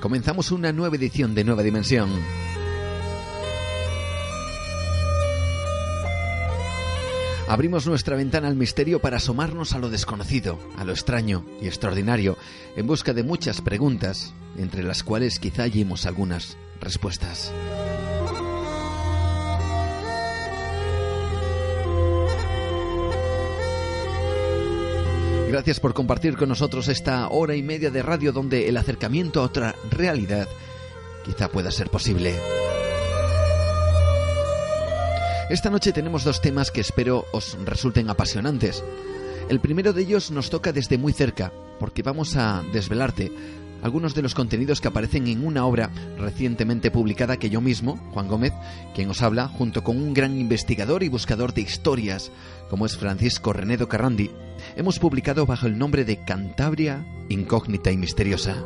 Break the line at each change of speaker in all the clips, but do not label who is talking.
Comenzamos una nueva edición de Nueva Dimensión. Abrimos nuestra ventana al misterio para asomarnos a lo desconocido, a lo extraño y extraordinario, en busca de muchas preguntas, entre las cuales quizá hallemos algunas respuestas. Gracias por compartir con nosotros esta hora y media de radio donde el acercamiento a otra realidad quizá pueda ser posible. Esta noche tenemos dos temas que espero os resulten apasionantes. El primero de ellos nos toca desde muy cerca, porque vamos a desvelarte algunos de los contenidos que aparecen en una obra recientemente publicada que yo mismo, Juan Gómez, quien os habla, junto con un gran investigador y buscador de historias, como es Francisco Renedo Carrandi, hemos publicado bajo el nombre de Cantabria Incógnita y Misteriosa.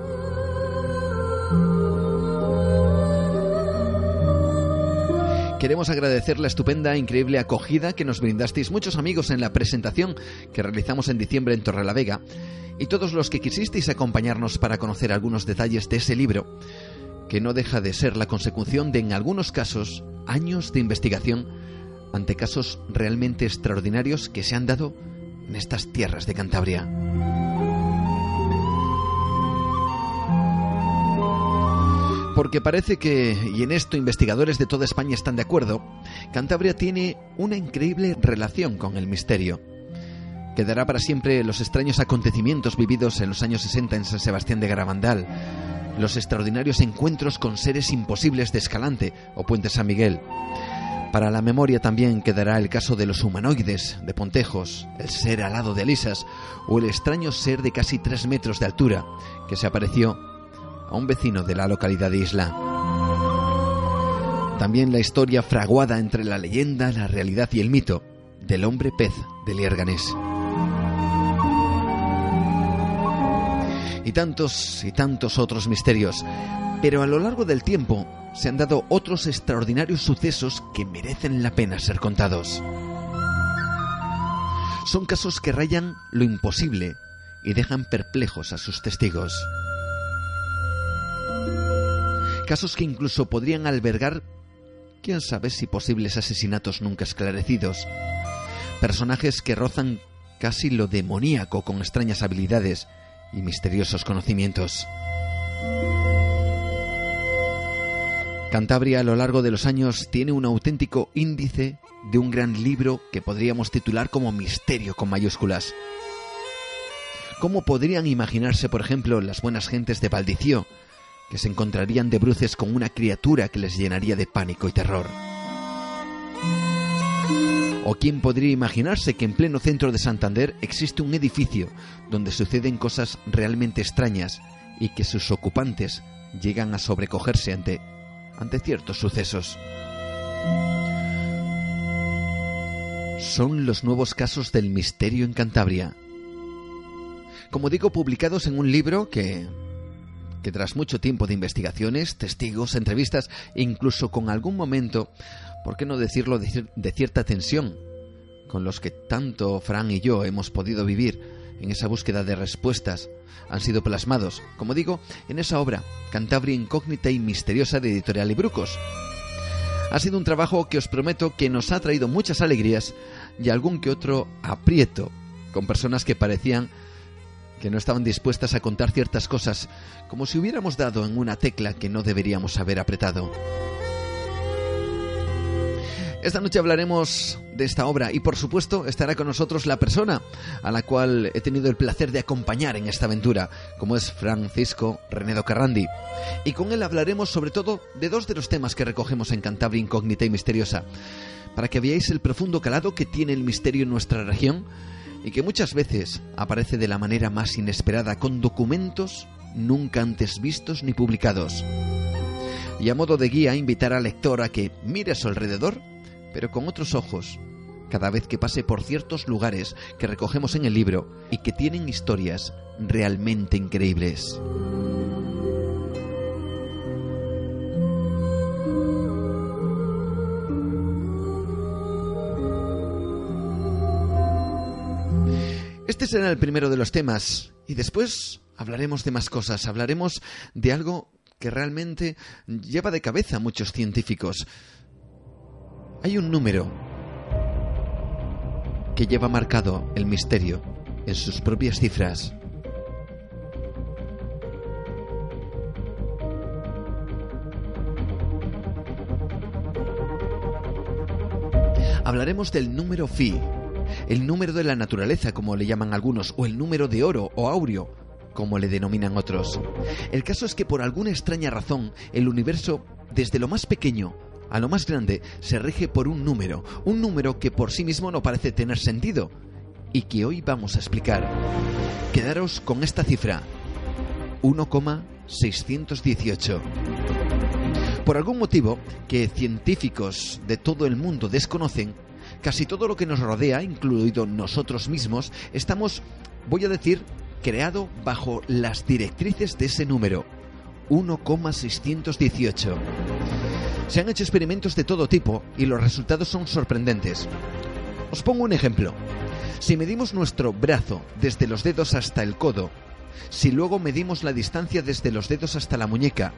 Queremos agradecer la estupenda e increíble acogida que nos brindasteis muchos amigos en la presentación que realizamos en diciembre en Torrelavega y todos los que quisisteis acompañarnos para conocer algunos detalles de ese libro, que no deja de ser la consecución de, en algunos casos, años de investigación ante casos realmente extraordinarios que se han dado en estas tierras de Cantabria. Porque parece que, y en esto investigadores de toda España están de acuerdo, Cantabria tiene una increíble relación con el misterio. Quedará para siempre los extraños acontecimientos vividos en los años 60 en San Sebastián de Garabandal, los extraordinarios encuentros con seres imposibles de Escalante o Puente San Miguel. Para la memoria también quedará el caso de los humanoides de Pontejos, el ser alado de Alisas o el extraño ser de casi tres metros de altura que se apareció a un vecino de la localidad de Isla. También la historia fraguada entre la leyenda, la realidad y el mito del hombre pez de Lierganés. Y tantos y tantos otros misterios. Pero a lo largo del tiempo se han dado otros extraordinarios sucesos que merecen la pena ser contados. Son casos que rayan lo imposible y dejan perplejos a sus testigos. Casos que incluso podrían albergar, quién sabe si posibles asesinatos nunca esclarecidos. Personajes que rozan casi lo demoníaco con extrañas habilidades y misteriosos conocimientos. Cantabria a lo largo de los años tiene un auténtico índice de un gran libro que podríamos titular como Misterio con mayúsculas. ¿Cómo podrían imaginarse, por ejemplo, las buenas gentes de Valdicio, que se encontrarían de bruces con una criatura que les llenaría de pánico y terror? ¿O quién podría imaginarse que en pleno centro de Santander existe un edificio donde suceden cosas realmente extrañas y que sus ocupantes llegan a sobrecogerse ante ante ciertos sucesos. Son los nuevos casos del misterio en Cantabria. Como digo, publicados en un libro que que tras mucho tiempo de investigaciones, testigos, entrevistas, incluso con algún momento, ¿por qué no decirlo de, de, cierta tensión, con los que tanto Fran y yo hemos podido vivir en esa búsqueda de respuestas, han sido plasmados, como digo, en esa obra, Cantabria incógnita y misteriosa de Editorial Librucos. Ha sido un trabajo que os prometo que nos ha traído muchas alegrías y algún que otro aprieto, con personas que parecían que no estaban dispuestas a contar ciertas cosas, como si hubiéramos dado en una tecla que no deberíamos haber apretado. Esta noche hablaremos de esta obra y por supuesto estará con nosotros la persona a la cual he tenido el placer de acompañar en esta aventura, como es Francisco Renedo Carrandi. Y con él hablaremos sobre todo de dos de los temas que recogemos en Cantabria Incógnita y Misteriosa, para que veáis el profundo calado que tiene el misterio en nuestra región y que muchas veces aparece de la manera más inesperada con documentos nunca antes vistos ni publicados. Y a modo de guía invitar al lector a que mire a su alrededor pero con otros ojos, cada vez que pase por ciertos lugares que recogemos en el libro y que tienen historias realmente increíbles. Este será el primero de los temas y después hablaremos de más cosas, hablaremos de algo que realmente lleva de cabeza a muchos científicos. Hay un número que lleva marcado el misterio en sus propias cifras. Hablaremos del número phi, el número de la naturaleza, como le llaman algunos, o el número de oro o aureo, como le denominan otros. El caso es que por alguna extraña razón, el universo, desde lo más pequeño a lo más grande se rige por un número, un número que por sí mismo no parece tener sentido y que hoy vamos a explicar. Quedaros con esta cifra, 1,618. Por algún motivo que científicos de todo el mundo desconocen, casi todo lo que nos rodea, incluido nosotros mismos, estamos, voy a decir, creado bajo las directrices de ese número, 1,618. Se han hecho experimentos de todo tipo y los resultados son sorprendentes. Os pongo un ejemplo. Si medimos nuestro brazo desde los dedos hasta el codo, si luego medimos la distancia desde los dedos hasta la muñeca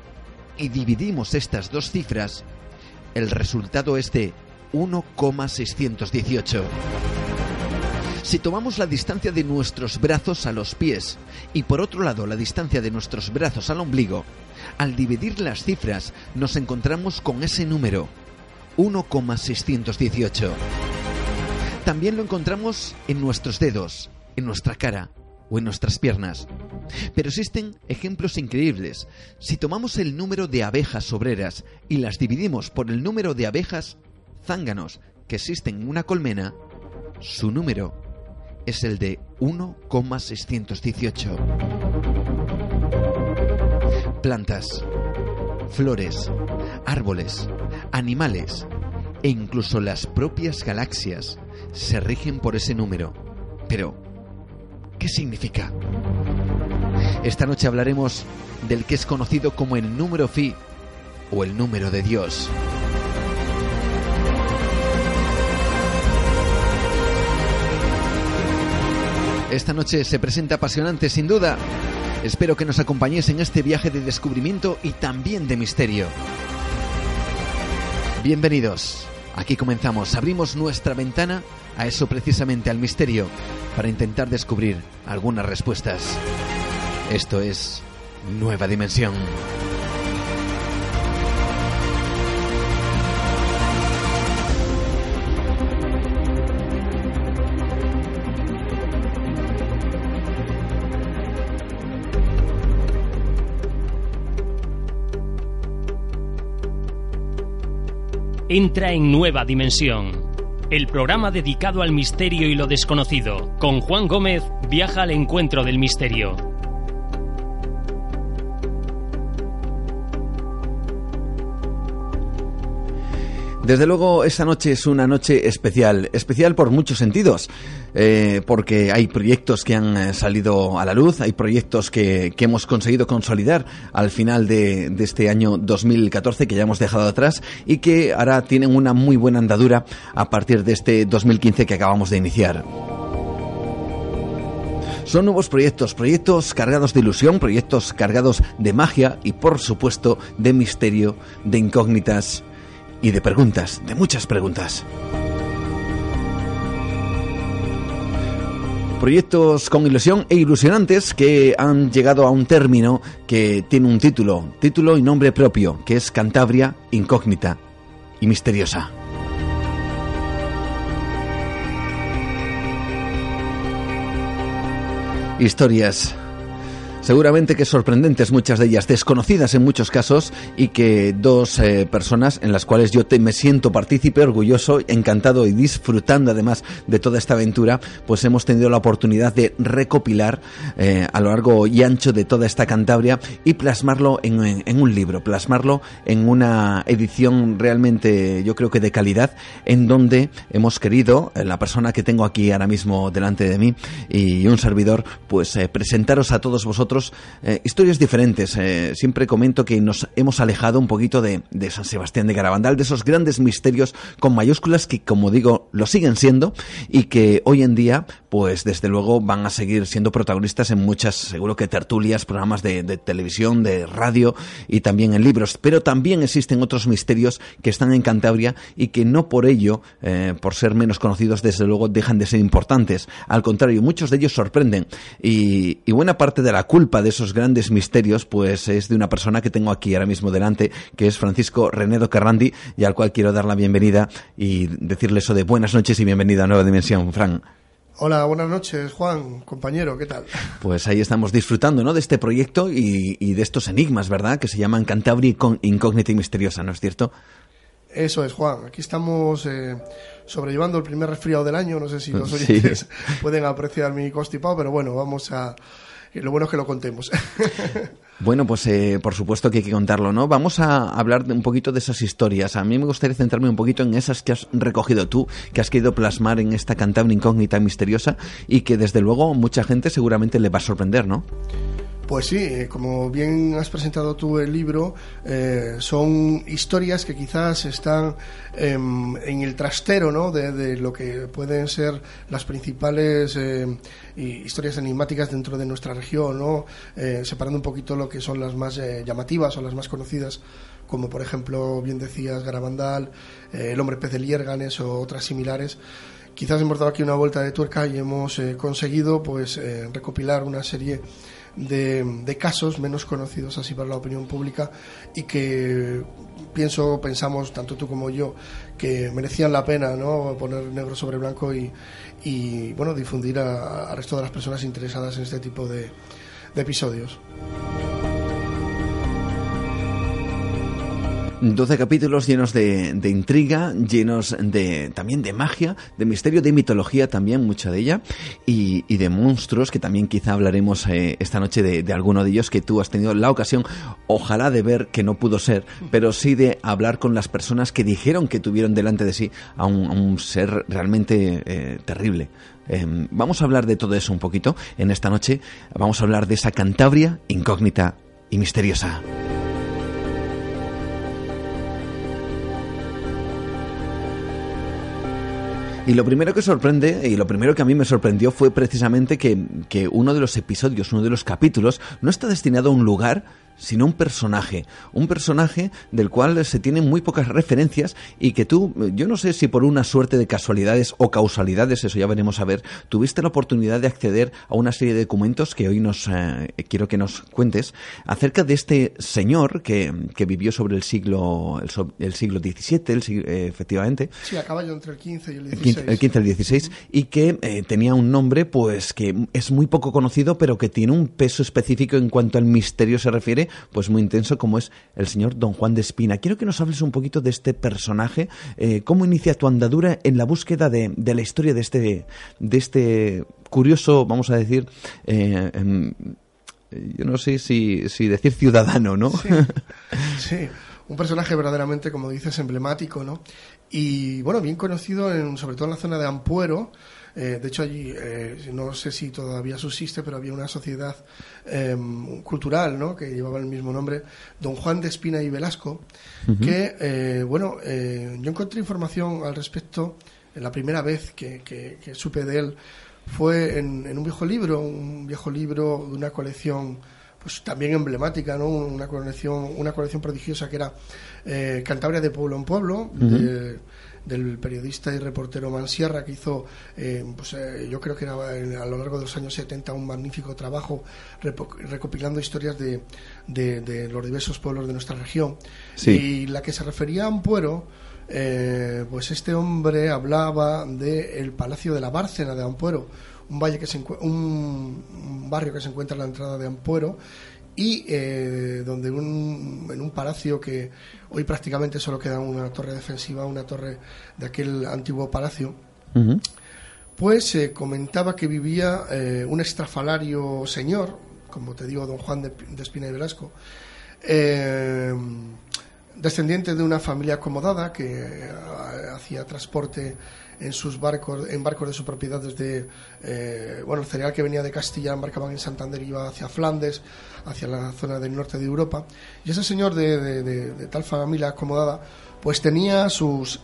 y dividimos estas dos cifras, el resultado es de 1,618. Si tomamos la distancia de nuestros brazos a los pies y por otro lado la distancia de nuestros brazos al ombligo, al dividir las cifras nos encontramos con ese número, 1,618. También lo encontramos en nuestros dedos, en nuestra cara o en nuestras piernas. Pero existen ejemplos increíbles. Si tomamos el número de abejas obreras y las dividimos por el número de abejas zánganos que existen en una colmena, su número es el de 1,618 plantas, flores, árboles, animales e incluso las propias galaxias se rigen por ese número. Pero, ¿qué significa? Esta noche hablaremos del que es conocido como el número phi o el número de Dios. Esta noche se presenta apasionante sin duda. Espero que nos acompañéis en este viaje de descubrimiento y también de misterio. Bienvenidos. Aquí comenzamos, abrimos nuestra ventana a eso precisamente, al misterio, para intentar descubrir algunas respuestas. Esto es Nueva Dimensión.
Entra en Nueva Dimensión. El programa dedicado al misterio y lo desconocido. Con Juan Gómez viaja al encuentro del misterio.
Desde luego, esta noche es una noche especial, especial por muchos sentidos, eh, porque hay proyectos que han eh, salido a la luz, hay proyectos que, que hemos conseguido consolidar al final de, de, este año 2014 que ya hemos dejado atrás y que ahora tienen una muy buena andadura a partir de este 2015 que acabamos de iniciar. Son nuevos proyectos, proyectos cargados de ilusión, proyectos cargados de magia y por supuesto de misterio, de incógnitas y de preguntas, de muchas preguntas. Proyectos con ilusión e ilusionantes que han llegado a un término que tiene un título, título y nombre propio, que es Cantabria incógnita y misteriosa. Historias seguramente que sorprendentes, muchas de ellas desconocidas en muchos casos y que dos eh, personas en las cuales yo te, me siento partícipe, orgulloso, encantado y disfrutando además de toda esta aventura, pues hemos tenido la oportunidad de recopilar eh, a lo largo y ancho de toda esta Cantabria y plasmarlo en, en, un libro, plasmarlo en una edición realmente yo creo que de calidad en donde hemos querido, eh, la persona que tengo aquí ahora mismo delante de mí y un servidor, pues presentaros a todos vosotros eh, historias diferentes. Eh, siempre comento que nos hemos alejado un poquito de, de, San Sebastián de Garabandal, de esos grandes misterios con mayúsculas que, como digo, lo siguen siendo y que hoy en día, pues desde luego van a seguir siendo protagonistas en muchas, seguro que tertulias, programas de, televisión, de radio y también en libros. Pero también existen otros misterios que están en Cantabria y que no por ello, eh, por ser menos conocidos, desde luego dejan de ser importantes. Al contrario, muchos de ellos sorprenden y, y buena parte de la culpa de esos grandes misterios, pues es de una persona que tengo aquí ahora mismo delante, que es Francisco Renedo Carrandi, y al cual quiero dar la bienvenida y decirle eso de buenas noches y bienvenida a Nueva Dimensión, Fran.
Hola, buenas noches, Juan, compañero, ¿qué tal?
Pues ahí estamos disfrutando, ¿no? De este proyecto y, y de estos enigmas, ¿verdad? Que se llaman Cantabria Incógnita y Misteriosa, ¿no es cierto?
Eso es, Juan. Aquí estamos eh, sobrellevando el primer resfriado del año. No sé si los oyentes sí. pueden apreciar mi constipado, pero bueno, vamos a, lo bueno es que lo contemos.
Bueno, pues eh, por supuesto que hay que contarlo, ¿no? Vamos a hablar un poquito de esas historias. A mí me gustaría centrarme un poquito en esas que has recogido tú, que has querido plasmar en esta Cantabria incógnita misteriosa y que desde luego mucha gente seguramente le va a sorprender, ¿no?
Pues sí, eh, como bien has presentado tú el libro, eh, son historias que quizás están eh, en el trastero ¿no? de, lo que pueden ser las principales eh, historias enigmáticas dentro de nuestra región, ¿no? Eh, separando un poquito lo que son las más llamativas o las más conocidas como por ejemplo, bien decías, Garabandal, El hombre pez de Lierganes o otras similares quizás hemos dado aquí una vuelta de tuerca y hemos conseguido pues recopilar una serie de, casos menos conocidos así para la opinión pública y que pienso, pensamos, tanto tú como yo, que merecían la pena ¿no? poner negro sobre blanco y, y bueno, difundir al resto de las personas interesadas en este tipo de episodios.
12 capítulos llenos de, de, intriga, llenos de también de magia, de misterio, de mitología también, mucha de ella, y, y de monstruos, que también quizá hablaremos eh, esta noche de, de, alguno de ellos que tú has tenido la ocasión, ojalá de ver que no pudo ser, pero sí de hablar con las personas que dijeron que tuvieron delante de sí a un, a un ser realmente eh, terrible. Eh, vamos a hablar de todo eso un poquito en esta noche, vamos a hablar de esa Cantabria incógnita y misteriosa. Y lo primero que sorprende, y lo primero que a mí me sorprendió fue precisamente que, que uno de los episodios, uno de los capítulos, no está destinado a un lugar, sino un personaje. Un personaje del cual se tienen muy pocas referencias y que tú, yo no sé si por una suerte de casualidades o causalidades, eso ya veremos a ver, tuviste la oportunidad de acceder a una serie de documentos que hoy nos eh, quiero que nos cuentes acerca de este señor que, que vivió sobre el siglo el, siglo XVII, el eh, efectivamente.
Sí, a caballo entre el XV y el XVI.
El XV y el XVI, y que eh, tenía un nombre pues que es muy poco conocido, pero que tiene un peso específico en cuanto al misterio se refiere pues muy intenso como es el señor Don Juan de Espina. Quiero que nos hables un poquito de este personaje, eh, cómo inicia tu andadura en la búsqueda de, la historia de este, de este curioso, vamos a decir, eh, em, yo no sé si, decir ciudadano, ¿no?
Sí, un personaje verdaderamente, como dices, emblemático, ¿no? Y bueno, bien conocido en, sobre todo en la zona de Ampuero, eh, de hecho, allí, eh, no sé si todavía subsiste, pero había una sociedad em, cultural ¿no? que llevaba el mismo nombre, Don Juan de Espina y Velasco, que, eh, bueno, yo encontré información al respecto la primera vez que, supe de él fue en, un viejo libro, un viejo libro de una colección pues también emblemática, ¿no? Una colección, una colección prodigiosa que era Cantabria de pueblo en pueblo, de, del periodista y reportero Mansierra, que hizo, eh, pues, eh, yo creo que era a lo largo de los años 70 un magnífico trabajo recopilando historias de, de, los diversos pueblos de nuestra región. Y la que se refería a Ampuero, eh, pues este hombre hablaba del Palacio de la Bárcena de Ampuero, un, valle que se un barrio que se encuentra en la entrada de Ampuero y eh, donde un, en un palacio que hoy prácticamente solo queda una torre defensiva, una torre de aquel antiguo palacio, pues se comentaba que vivía eh, un estrafalario señor, como te digo, don Juan de, Espina y Velasco, eh, descendiente de una familia acomodada que hacía transporte en sus barcos, en barcos de su propiedad desde, eh, bueno, el cereal que venía de Castilla embarcaban en Santander y iba hacia Flandes, hacia la zona del norte de Europa. Y ese señor de, tal familia acomodada, pues tenía sus,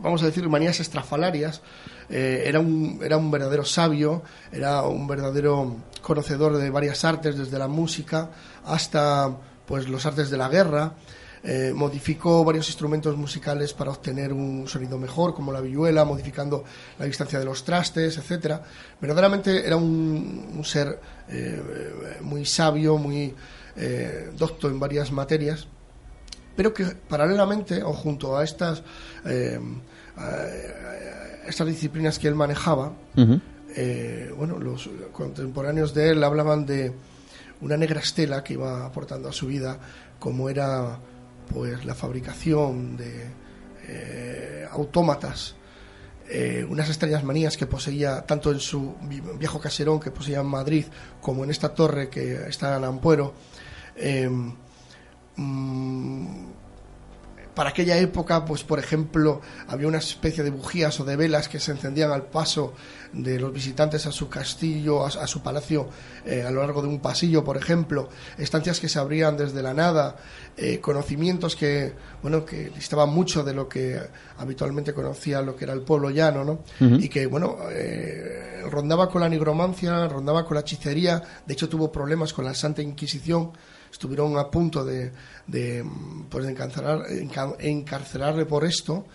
vamos a decir, manías estrafalarias. Eh, era, un, era un verdadero sabio, era un verdadero conocedor de varias artes, desde la música hasta pues los artes de la guerra. Eh, modificó varios instrumentos musicales para obtener un sonido mejor, como la vihuela, modificando la distancia de los trastes, etcétera. Verdaderamente era un, ser eh, muy sabio, muy eh, docto en varias materias, pero que paralelamente o junto a estas estas disciplinas que él manejaba, bueno, los contemporáneos de él hablaban de una negra estela que iba aportando a su vida, como era pues la fabricación de eh, autómatas, eh, unas extrañas manías que poseía tanto en su viejo caserón que poseía en Madrid como en esta torre que está en Ampuero. Eh, mm, para aquella época, pues por ejemplo, había una especie de bujías o de velas que se encendían al paso de los visitantes a su castillo, a, su palacio, eh, a lo largo de un pasillo, por ejemplo, estancias que se abrían desde la nada, eh, conocimientos que, bueno, que listaban mucho de lo que habitualmente conocía lo que era el pueblo llano, ¿no? Y que, bueno, eh, rondaba con la nigromancia, rondaba con la hechicería, de hecho tuvo problemas con la Santa Inquisición, estuvieron a punto de, de pues de encarcelar, encarcelarle por esto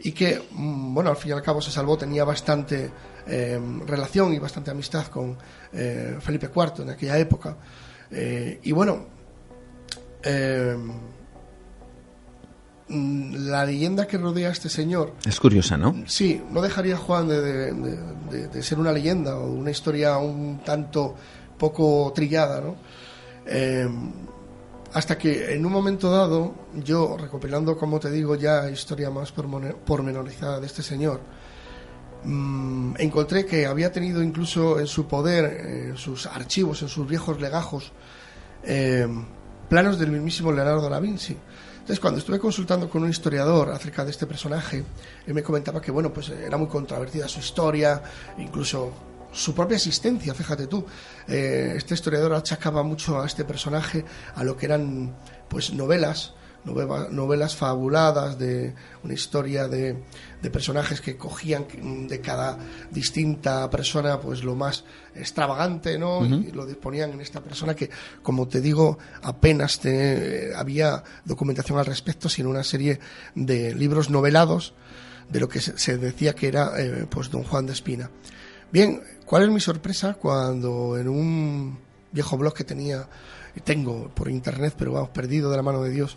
y que mm, bueno al fin y al cabo se salvó tenía bastante eh, relación y bastante amistad con eh, Felipe IV en aquella época. Eh, y bueno mm, la leyenda que rodea a este señor
es curiosa no
sí no dejaría Juan de, de ser una leyenda o una historia un tanto poco trillada no hasta que en un momento dado, yo recopilando, como te digo, ya historia más pormenorizada de este señor, mm, encontré que había tenido incluso en su poder, en sus archivos, en sus viejos legajos, eh, planos del mismísimo Leonardo da Vinci. Entonces, cuando estuve consultando con un historiador acerca de este personaje, él me comentaba que, bueno, pues era muy controvertida su historia, incluso su propia existencia, fíjate tú. Eh, este historiador achacaba mucho a este personaje a lo que eran pues novelas novelas fabuladas de una historia de, de, personajes que cogían de cada distinta persona pues lo más extravagante no y lo disponían en esta persona que como te digo apenas te, había documentación al respecto sino una serie de libros novelados de lo que se, decía que era eh, pues don Juan de Espina bien cuál es mi sorpresa cuando en un viejo blog que tenía tengo por internet, pero vamos, perdido de la mano de Dios,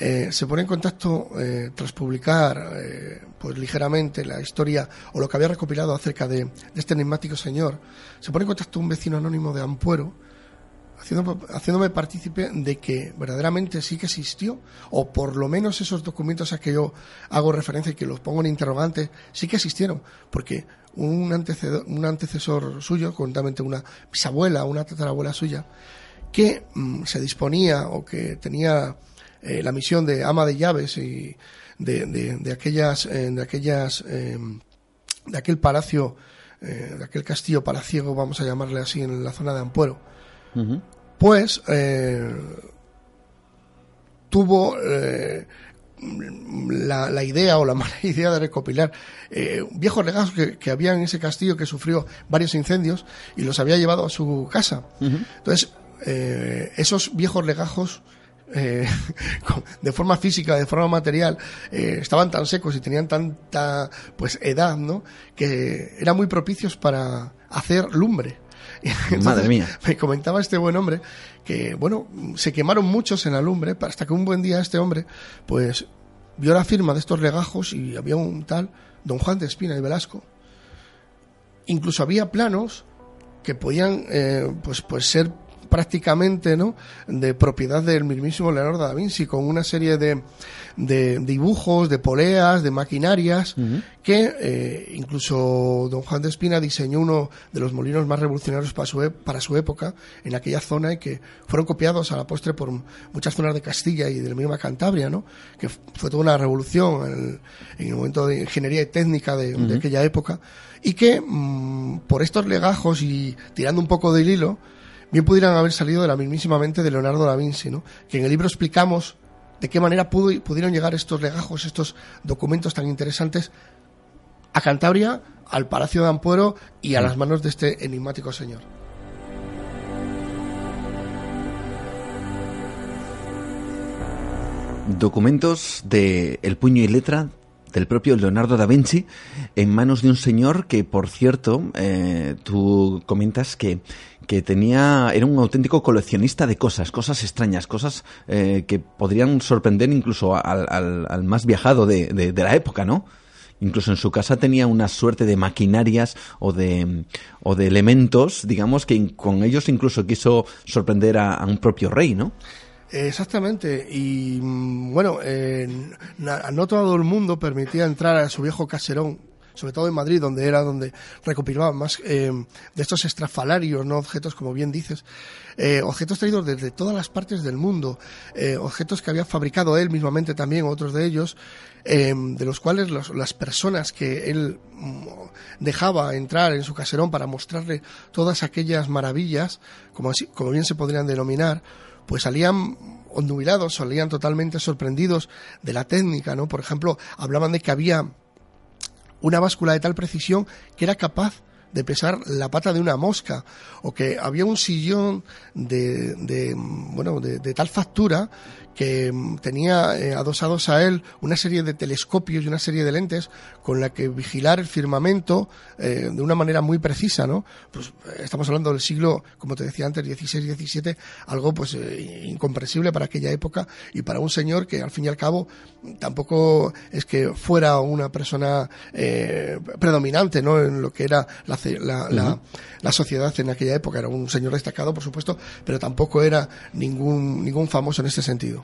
eh, se pone en contacto eh, tras publicar eh, pues ligeramente la historia o lo que había recopilado acerca de, este enigmático señor, se pone en contacto un vecino anónimo de Ampuero, haciéndome, partícipe de que verdaderamente sí que existió, o por lo menos esos documentos a que yo hago referencia y que los pongo en interrogante, sí que existieron, porque un antecesor, un antecesor suyo, concretamente una bisabuela, una tatarabuela suya, que mm, se disponía o que tenía eh, la misión de ama de llaves y de, de, aquellas, eh, de aquellas, em, aquel palacio, eh, de aquel castillo palaciego, vamos a llamarle así, en la zona de Ampuero, pues tuvo la, la, idea o la mala idea de recopilar viejos legajos que, que, había en ese castillo que sufrió varios incendios y los había llevado a su casa. Entonces, eh, esos viejos legajos eh, de forma física, de forma material, eh, estaban tan secos y tenían tanta pues edad, ¿no? Que eran muy propicios para hacer lumbre.
Madre mía.
Me comentaba este buen hombre que, bueno, se quemaron muchos en la lumbre hasta que un buen día este hombre, pues, vio la firma de estos legajos y había un tal don Juan de Espina y Velasco. Incluso había planos que podían, pues, pues ser prácticamente ¿no? de propiedad del mismísimo Leonardo da Vinci, con una serie de, de dibujos, de poleas, de maquinarias, que eh, incluso don Juan de Espina diseñó uno de los molinos más revolucionarios para su, e, para su época en aquella zona y que fueron copiados a la postre por muchas zonas de Castilla y de la misma Cantabria, ¿no? que fue toda una revolución en el, momento de ingeniería y técnica de, aquella época y que mm, por estos legajos y tirando un poco del hilo, bien pudieran haber salido de la mismísima mente de Leonardo da Vinci, ¿no? que en el libro explicamos de qué manera pudo, pudieron llegar estos legajos, estos documentos tan interesantes a Cantabria, al Palacio de Ampuero y a las manos de este enigmático señor.
Documentos de El puño y letra del propio Leonardo da Vinci en manos de un señor que, por cierto, eh, tú comentas que, que tenía, era un auténtico coleccionista de cosas, cosas extrañas, cosas eh, que podrían sorprender incluso al, al, más viajado de, de, la época, ¿no? Incluso en su casa tenía una suerte de maquinarias o de, o de elementos, digamos, que con ellos incluso quiso sorprender a, a un propio rey, ¿no?
Exactamente, y mm, bueno, eh, no todo el mundo permitía entrar a su viejo caserón, sobre todo en Madrid, donde era donde recopilaban más eh, de estos estrafalarios, no objetos, como bien dices, eh, objetos traídos desde todas las partes del mundo, eh, objetos que había fabricado él mismamente también, otros de ellos, de los cuales las personas que él mm, dejaba entrar en su caserón para mostrarle todas aquellas maravillas, como, así, como bien se podrían denominar, pues salían ondubilados, salían totalmente sorprendidos de la técnica, ¿no? Por ejemplo, hablaban de que había una báscula de tal precisión que era capaz de pesar la pata de una mosca o que había un sillón de, de bueno de, de, tal factura que mm, tenía eh, adosados a él una serie de telescopios y una serie de lentes con la que vigilar el firmamento eh, de una manera muy precisa, ¿no? Pues eh, estamos hablando del siglo, como te decía antes, 16, 17, algo pues incomprensible para aquella época y para un señor que al fin y al cabo tampoco es que fuera una persona predominante, ¿no? En lo que era la, la, la, sociedad en aquella época. Era un señor destacado, por supuesto, pero tampoco era ningún, ningún famoso en este sentido.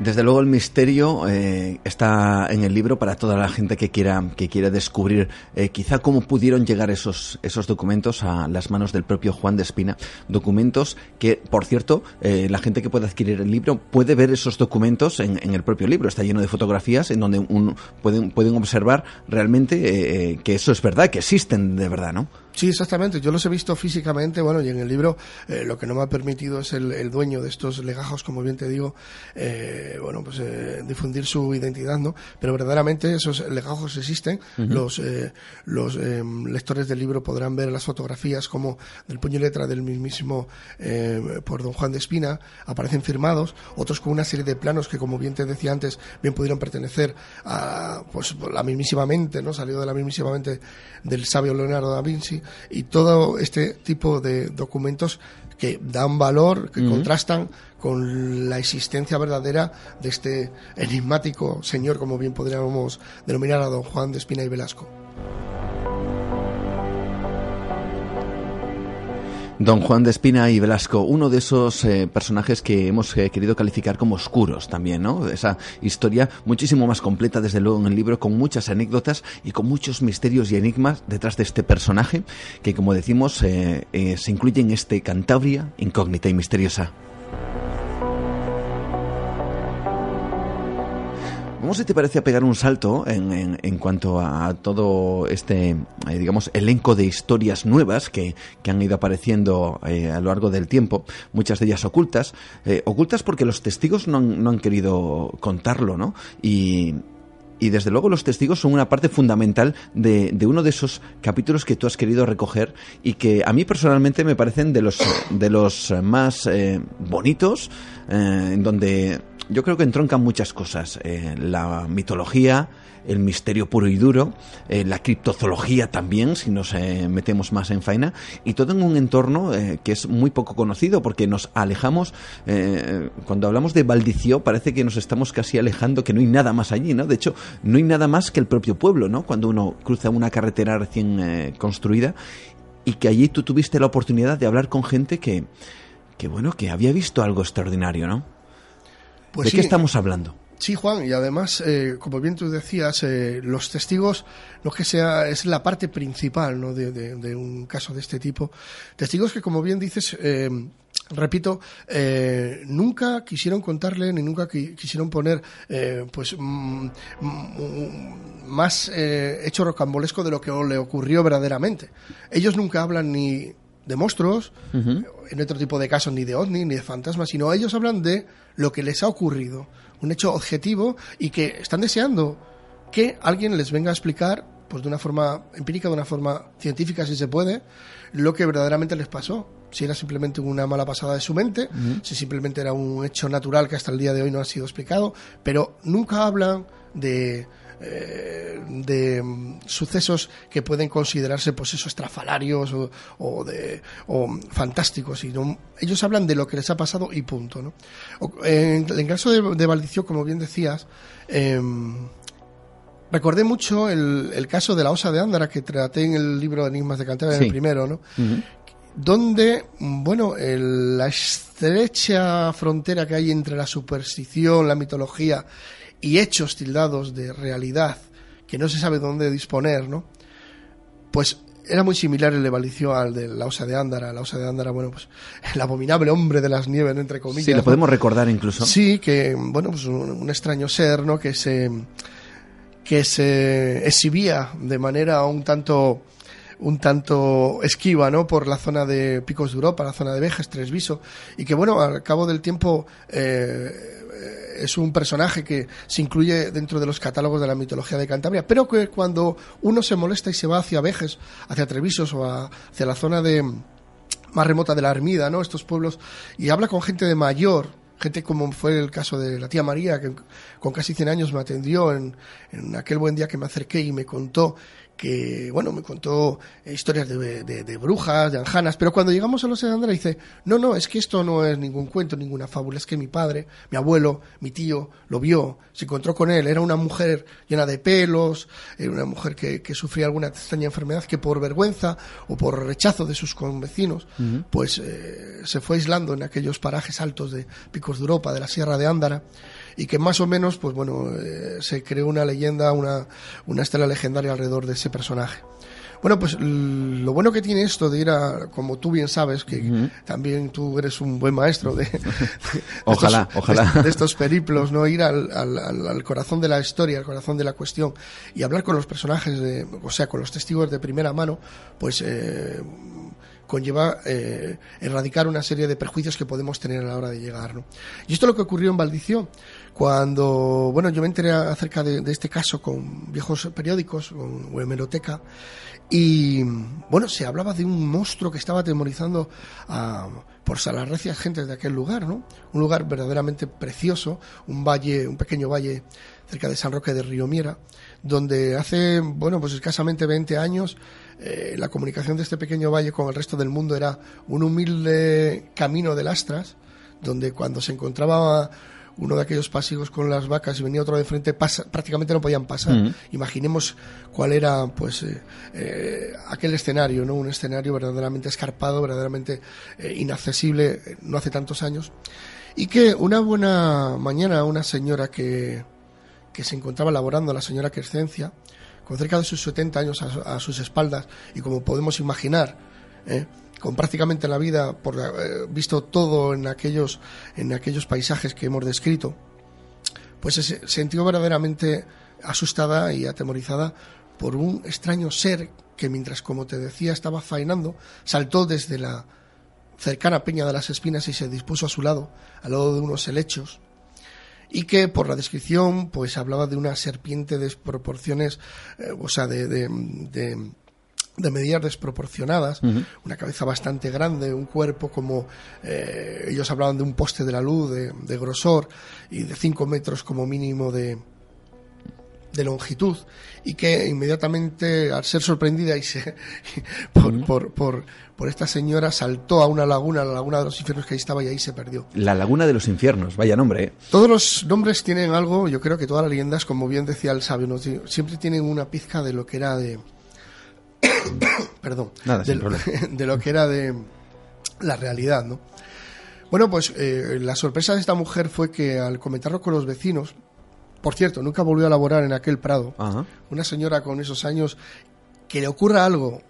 Desde luego el misterio eh, está en el libro para toda la gente que quiera que quiera descubrir eh, quizá cómo pudieron llegar esos esos documentos a las manos del propio Juan de Espina, documentos que por cierto eh, la gente que puede adquirir el libro puede ver esos documentos en, el propio libro, está lleno de fotografías en donde un, pueden pueden observar realmente que eso es verdad, que existen de verdad, ¿no?
Sí, exactamente. Yo los he visto físicamente, bueno, y en el libro eh, lo que no me ha permitido es el, dueño de estos legajos, como bien te digo, eh, bueno, pues eh, difundir su identidad, ¿no? Pero verdaderamente esos legajos existen. Los los lectores del libro podrán ver las fotografías como del puño y letra del mismísimo por don Juan de Espina aparecen firmados, otros con una serie de planos que, como bien te decía antes, bien pudieron pertenecer a pues la mismísima mente, ¿no? Salió de la mismísima mente del sabio Leonardo da Vinci y todo este tipo de documentos que dan valor, que contrastan con la existencia verdadera de este enigmático señor, como bien podríamos denominar a don Juan de Espina y Velasco.
Don Juan de Espina y Velasco, uno de esos eh, personajes que hemos eh, querido calificar como oscuros también, ¿no? Esa historia muchísimo más completa, desde luego, en el libro, con muchas anécdotas y con muchos misterios y enigmas detrás de este personaje, que, como decimos, eh, se incluye en este Cantabria incógnita y misteriosa. Vamos, si te parece, a pegar un salto en, en, cuanto a todo este, eh, digamos, elenco de historias nuevas que, que han ido apareciendo eh, a lo largo del tiempo, muchas de ellas ocultas, eh, ocultas porque los testigos no no han querido contarlo, ¿no? Y, y desde luego los testigos son una parte fundamental de, de, uno de esos capítulos que tú has querido recoger y que a mí personalmente me parecen de los, de los más bonitos, en donde yo creo que entroncan muchas cosas. Eh, la mitología, el misterio puro y duro, eh, la criptozoología también, si nos eh, metemos más en faena, y todo en un entorno que es muy poco conocido porque nos alejamos, cuando hablamos de Valdicio parece que nos estamos casi alejando, que no hay nada más allí, ¿no? De hecho, no hay nada más que el propio pueblo, ¿no? Cuando uno cruza una carretera recién construida y que allí tú tuviste la oportunidad de hablar con gente que, que bueno, que había visto algo extraordinario, ¿no? Pues ¿De qué estamos hablando?
Sí, Juan, y además, eh, como bien tú decías, eh, los testigos, lo que sea, es la parte principal ¿no? de, un caso de este tipo. Testigos que, como bien dices, eh, repito, nunca quisieron contarle ni nunca quisieron poner pues mm, mm, más hecho rocambolesco de lo que le ocurrió verdaderamente. Ellos nunca hablan ni de monstruos, en otro tipo de casos ni de ovni ni de fantasmas, sino ellos hablan de lo que les ha ocurrido, un hecho objetivo y que están deseando que alguien les venga a explicar, pues de una forma empírica, de una forma científica si se puede, lo que verdaderamente les pasó. Si era simplemente una mala pasada de su mente, si simplemente era un hecho natural que hasta el día de hoy no ha sido explicado, pero nunca hablan de eh, de mm, sucesos que pueden considerarse pues esos estrafalarios o, de, o fantásticos. Y ellos hablan de lo que les ha pasado y punto. ¿no? En, el caso de, de como bien decías, em, recordé mucho el, caso de la osa de Ándara que traté en el libro Enigmas de Cantabria, en el primero, ¿no? Donde, bueno, la estrecha frontera que hay entre la superstición, la mitología y hechos tildados de realidad que no se sabe dónde disponer, ¿no? Pues era muy similar el de al de la osa de Ándara. La osa de Ándara, bueno, pues el abominable hombre de las nieves, entre comillas.
Sí, lo podemos recordar incluso.
Sí, que, bueno, pues un, extraño ser, ¿no? Que se, que se exhibía de manera un tanto un tanto esquiva ¿no? por la zona de Picos de Europa, la zona de Vejes, Tresviso, y que bueno, al cabo del tiempo eh, es un personaje que se incluye dentro de los catálogos de la mitología de Cantabria, pero que cuando uno se molesta y se va hacia Vejes, hacia Trevisos o hacia la zona de más remota de la Armida, ¿no? Estos pueblos y habla con gente de mayor, gente como fue el caso de la tía María, que con casi 100 años me atendió en, en, aquel buen día que me acerqué y me contó que, bueno, me contó historias de, de, brujas, de anjanas, pero cuando llegamos a los de Andra dice, no, no, es que esto no es ningún cuento, ninguna fábula, es que mi padre, mi abuelo, mi tío, lo vio, se encontró con él, era una mujer llena de pelos, era una mujer que, que sufría alguna extraña enfermedad que por vergüenza o por rechazo de sus convecinos, pues eh, se fue aislando en aquellos parajes altos de Picos de Europa, de la Sierra de Ándara, y que más o menos, pues bueno, eh, se creó una leyenda, una, una estela legendaria alrededor de ese personaje. Bueno, pues lo bueno que tiene esto de ir a, como tú bien sabes, que también tú eres un buen maestro de,
ojalá,
estos,
ojalá.
De, estos periplos, ¿no? Ir al, al, corazón de la historia, al corazón de la cuestión y hablar con los personajes, de, o sea, con los testigos de primera mano, pues eh, conlleva eh, erradicar una serie de perjuicios que podemos tener a la hora de llegar. ¿no? Y esto es lo que ocurrió en Valdicio, cuando bueno yo me enteré acerca de, este caso con viejos periódicos, con hemeroteca, y bueno, se hablaba de un monstruo que estaba atemorizando a, por las recias gentes de aquel lugar, ¿no? Un lugar verdaderamente precioso, un valle, un pequeño valle cerca de San Roque de Río Miera, donde hace, bueno, pues escasamente 20 años eh, la comunicación de este pequeño valle con el resto del mundo era un humilde camino de lastras, donde cuando se encontraba uno de aquellos pasivos con las vacas y venía otro de frente, prácticamente no podían pasar. Mm. Imaginemos cuál era pues eh, eh, aquel escenario, ¿no? Un escenario verdaderamente escarpado, verdaderamente eh, inaccesible no hace tantos años. Y que una buena mañana una señora que, que se encontraba laborando, la señora Crescencia, con cerca de sus 70 años a, a sus espaldas, y como podemos imaginar, ¿eh? Con prácticamente la vida, por eh, visto todo en aquellos, en aquellos paisajes que hemos descrito, pues se sintió verdaderamente asustada y atemorizada por un extraño ser que mientras, como te decía, estaba faenando, saltó desde la cercana peña de las espinas y se dispuso a su lado, al lado de unos helechos, y que por la descripción pues hablaba de una serpiente de proporciones, eh, o sea, de, medidas desproporcionadas, una cabeza bastante grande, un cuerpo como eh, ellos hablaban de un poste de la luz de, grosor y de 5 metros como mínimo de, de longitud y que inmediatamente al ser sorprendida y se, por, por, por, por, esta señora saltó a una laguna, la laguna de los infiernos que ahí estaba y ahí se perdió.
La laguna de los infiernos, vaya nombre. ¿eh?
Todos los nombres tienen algo, yo creo que todas las leyendas, como bien decía el sabio, siempre tienen una pizca de lo que era de perdón, de, lo que era de la realidad, ¿no? Bueno, pues eh, la sorpresa de esta mujer fue que al comentarlo con los vecinos, por cierto, nunca volvió a laborar en aquel prado, una señora con esos años, que le ocurra algo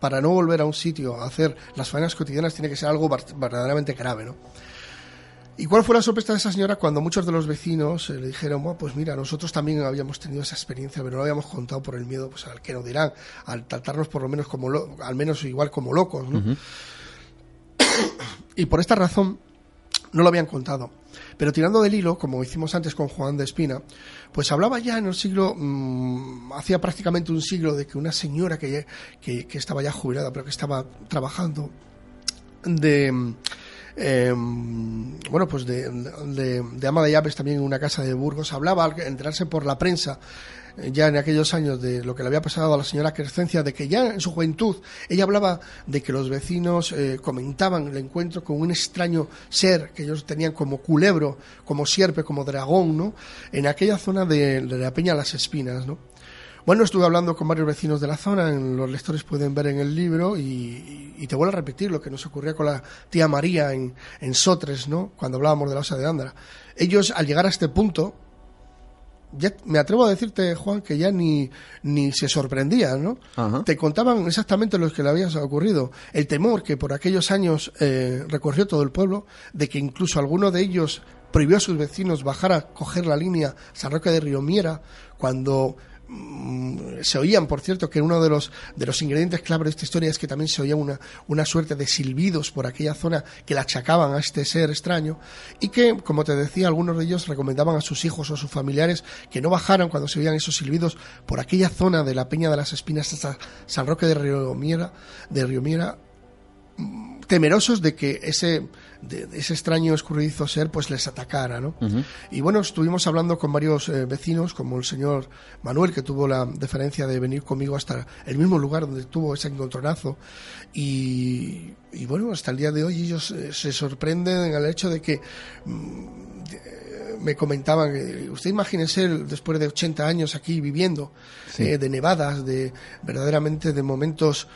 para no volver a un sitio a hacer las faenas cotidianas tiene que ser algo verdaderamente grave, ¿no? ¿Y cuál fue la sorpresa de esa señora cuando muchos de los vecinos eh, le dijeron, bueno, pues mira, nosotros también habíamos tenido esa experiencia, pero no lo habíamos contado por el miedo pues, al que nos dirán, al tratarnos por lo menos como, al menos igual como locos, ¿no? y por esta razón no lo habían contado. Pero tirando del hilo, como hicimos antes con Juan de Espina, pues hablaba ya en el siglo, mm, hacía prácticamente un siglo de que una señora que, que, que estaba ya jubilada, pero que estaba trabajando de eh, bueno, pues de, de, ama de llaves también en una casa de Burgos, hablaba al enterarse por la prensa eh, ya en aquellos años de lo que le había pasado a la señora Crescencia, de que ya en su juventud ella hablaba de que los vecinos eh, comentaban el encuentro con un extraño ser que ellos tenían como culebro, como sierpe, como dragón, ¿no? En aquella zona de, la Peña Las Espinas, ¿no? Bueno, estuve hablando con varios vecinos de la zona, los lectores pueden ver en el libro, y, te vuelvo a repetir lo que nos ocurría con la tía María en, Sotres, ¿no? Cuando hablábamos de la osa de Andra. Ellos, al llegar a este punto, ya me atrevo a decirte, Juan, que ya ni, ni se sorprendían, ¿no? Te contaban exactamente lo que le había ocurrido. El temor que por aquellos años eh, recorrió todo el pueblo, de que incluso alguno de ellos prohibió a sus vecinos bajar a coger la línea San Roque de Río Miera, cuando se oían, por cierto, que uno de los, de los ingredientes clave de esta historia es que también se oía una, una suerte de silbidos por aquella zona que la achacaban a este ser extraño y que, como te decía, algunos de ellos recomendaban a sus hijos o a sus familiares que no bajaran cuando se oían esos silbidos por aquella zona de la Peña de las Espinas hasta San Roque de Río Miera, de Río Miera mm, temerosos de que ese de, ese extraño escurridizo ser pues les atacara, ¿no? Y bueno, estuvimos hablando con varios eh, vecinos, como el señor Manuel, que tuvo la deferencia de venir conmigo hasta el mismo lugar donde tuvo ese encontronazo. Y, bueno, hasta el día de hoy ellos eh, se sorprenden en el hecho de que mm, me comentaban, usted imagínese después de 80 años aquí viviendo, eh, de nevadas, de verdaderamente de momentos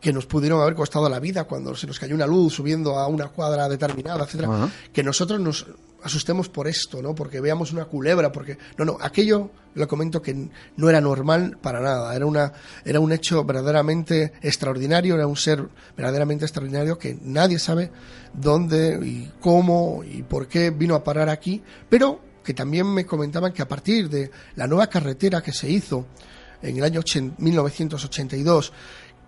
que nos pudieron haber costado la vida cuando se nos cayó una luz subiendo a una cuadra determinada, etcétera, que nosotros nos asustemos por esto, ¿no? Porque veamos una culebra, porque no, no, aquello lo comento que no era normal para nada, era una era un hecho verdaderamente extraordinario, era un ser verdaderamente extraordinario que nadie sabe dónde y cómo y por qué vino a parar aquí, pero que también me comentaban que a partir de la nueva carretera que se hizo en el año 1982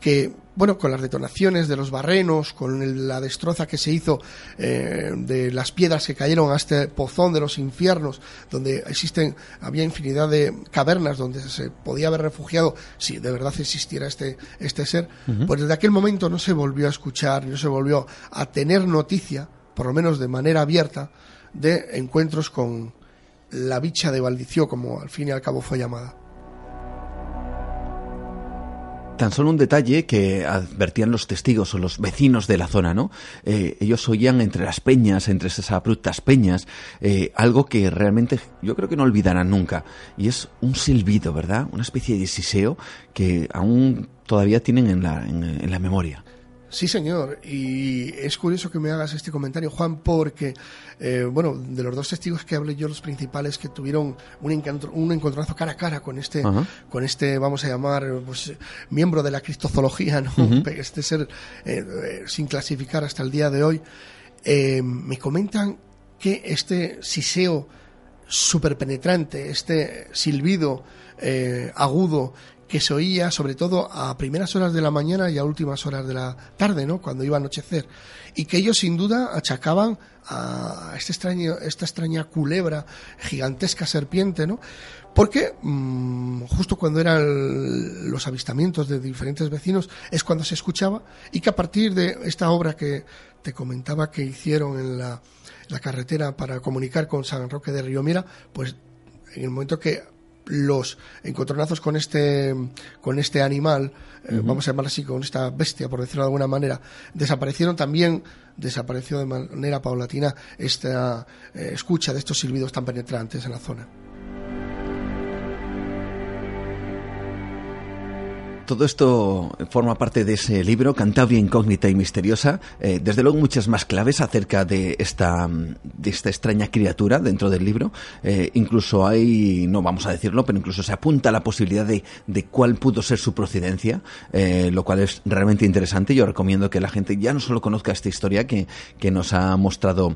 que, bueno, con las detonaciones de los barrenos, con la destroza que se hizo eh, de las piedras que cayeron a este pozón de los infiernos, donde existen, había infinidad de cavernas donde se podía haber refugiado si de verdad existiera este, este ser, pues desde aquel momento no se volvió a escuchar, no se volvió a tener noticia, por lo menos de manera abierta, de encuentros con la bicha de Valdició, como al fin y al cabo fue llamada.
Tan solo un detalle que advertían los testigos o los vecinos de la zona, ¿no? Eh, ellos oían entre las peñas, entre esas abruptas peñas, eh, algo que realmente yo creo que no olvidarán nunca. Y es un silbido, ¿verdad? Una especie de siseo que aún todavía tienen en la, en la memoria.
Sí, señor. Y es curioso que me hagas este comentario, Juan, porque, eh, bueno, de los dos testigos que hablé yo, los principales que tuvieron un, un encontronazo cara a cara con este, con este, vamos a llamar, pues, miembro de la cristozoología, ¿no? Este ser eh, eh, sin clasificar hasta el día de hoy, me comentan que este siseo súper penetrante, este silbido agudo que se oía sobre todo a primeras horas de la mañana y a últimas horas de la tarde, ¿no? Cuando iba a anochecer. Y que ellos sin duda achacaban a este extraño, esta extraña culebra, gigantesca serpiente, ¿no? Porque mm, justo cuando eran los avistamientos de diferentes vecinos es cuando se escuchaba y que a partir de esta obra que te comentaba que hicieron en la, la carretera para comunicar con San Roque de Río Mira, pues en el momento que los encontronazos con este, con este animal, eh, vamos a llamarlo así, con esta bestia, por decirlo de alguna manera, desaparecieron también, desapareció de manera paulatina esta eh, escucha de estos silbidos tan penetrantes en la zona.
Todo esto forma parte de ese libro, Cantabria Incógnita y Misteriosa. Eh, desde luego muchas más claves acerca de esta, de esta extraña criatura dentro del libro. Eh, incluso hay, no vamos a decirlo, pero incluso se apunta a la posibilidad de, de cuál pudo ser su procedencia, eh, lo cual es realmente interesante. Yo recomiendo que la gente ya no solo conozca esta historia que, que nos ha mostrado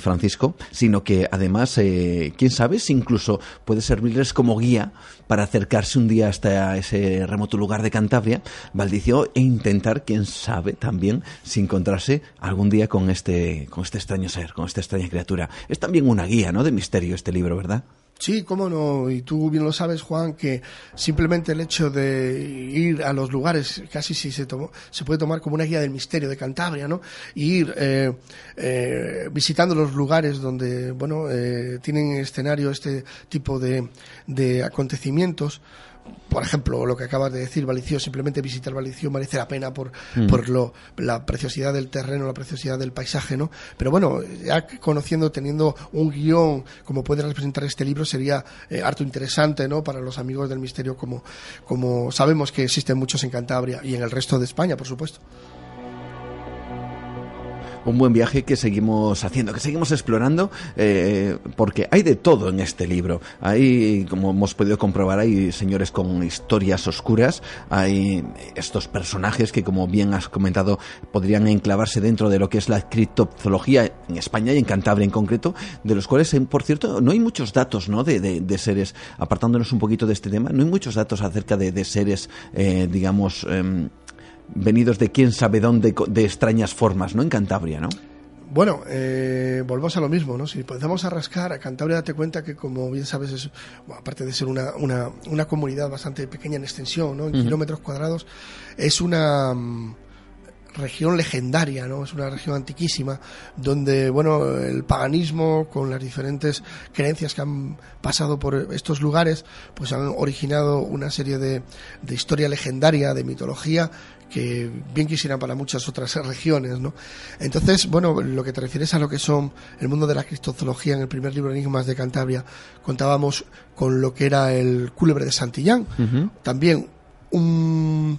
Francisco, sino que además, quién sabe, si incluso puede servirles como guía para acercarse un día hasta ese remoto lugar de Cantabria, Valdicio, e intentar, quién sabe, también si encontrarse algún día con este, con este extraño ser, con esta extraña criatura. Es también una guía, ¿no? De misterio este libro, ¿verdad?
Sí, cómo no, y tú bien lo sabes, Juan, que simplemente el hecho de ir a los lugares, casi si se, tomó, se puede tomar como una guía del misterio de Cantabria, ¿no? Y ir eh, eh, visitando los lugares donde, bueno, eh, tienen escenario este tipo de, de acontecimientos, por ejemplo, lo que acabas de decir, Valicio, simplemente visitar Valicio merece la pena por, mm. por lo, la preciosidad del terreno, la preciosidad del paisaje, ¿no? Pero bueno, ya conociendo, teniendo un guion como puede representar este libro, sería eh, harto interesante, ¿no? Para los amigos del misterio, como, como sabemos que existen muchos en Cantabria y en el resto de España, por supuesto
un buen viaje que seguimos haciendo, que seguimos explorando, eh, porque hay de todo en este libro. Hay, como hemos podido comprobar, hay señores con historias oscuras, hay estos personajes que, como bien has comentado, podrían enclavarse dentro de lo que es la criptozoología en España y en Cantabria en concreto, de los cuales, por cierto, no hay muchos datos ¿no? de, de, seres, apartándonos un poquito de este tema, no hay muchos datos acerca de, de seres, eh, digamos, em, venidos de quién sabe dónde, de extrañas formas, ¿no? En Cantabria, ¿no?
Bueno, eh, volvemos a lo mismo, ¿no? Si empezamos a rascar, a Cantabria date cuenta que, como bien sabes, es, aparte de ser una, una, una, comunidad bastante pequeña en extensión, ¿no? En kilómetros cuadrados, es una... Mm, región legendaria, ¿no? Es una región antiquísima donde, bueno, el paganismo con las diferentes creencias que han pasado por estos lugares, pues han originado una serie de, de historia legendaria, de mitología que bien quisieran para muchas otras regiones, ¿no? Entonces, bueno, lo que te refieres a lo que son el mundo de la cristozoología en el primer libro Enigmas de Cantabria, contábamos con lo que era el cúlebre de Santillán, también un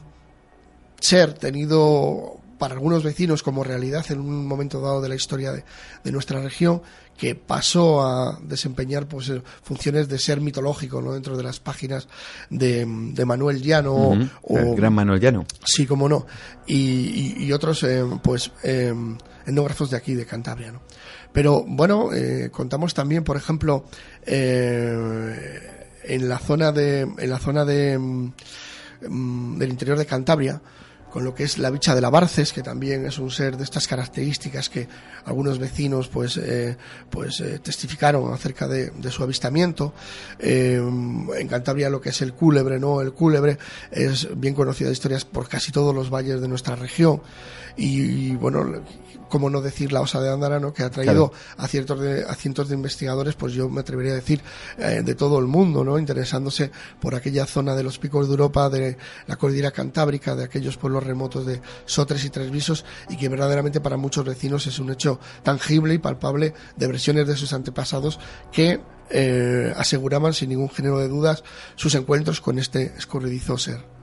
ser tenido para algunos vecinos como realidad en un momento dado de la historia de, nuestra región, que pasó a desempeñar pues eh, funciones de ser mitológico ¿no? dentro de las páginas de, Manuel Llano
o el gran Manuel Llano
sí como no y, otros eh, pues eh, etnógrafos de aquí de Cantabria ¿no? pero bueno contamos también por ejemplo en la zona de en la zona de mm, del interior de Cantabria con lo que es la bicha de la Barces, que también es un ser de estas características que algunos vecinos pues, eh, pues eh, testificaron acerca de, su avistamiento. Eh, en Cantabria lo que es el cúlebre, ¿no? El cúlebre es bien conocida de historias por casi todos los valles de nuestra región. Y, bueno, cómo no decir la osa de Andarano que ha traído a, ciertos de, a cientos de investigadores, pues yo me atrevería a decir, de todo el mundo, ¿no? Interesándose por aquella zona de los picos de Europa, de la cordillera cantábrica, de aquellos pueblos remotos de Sotres y Tres Visos y que verdaderamente para muchos vecinos es un hecho tangible y palpable de versiones de sus antepasados que eh, aseguraban sin ningún género de dudas sus encuentros con este escurridizo ser.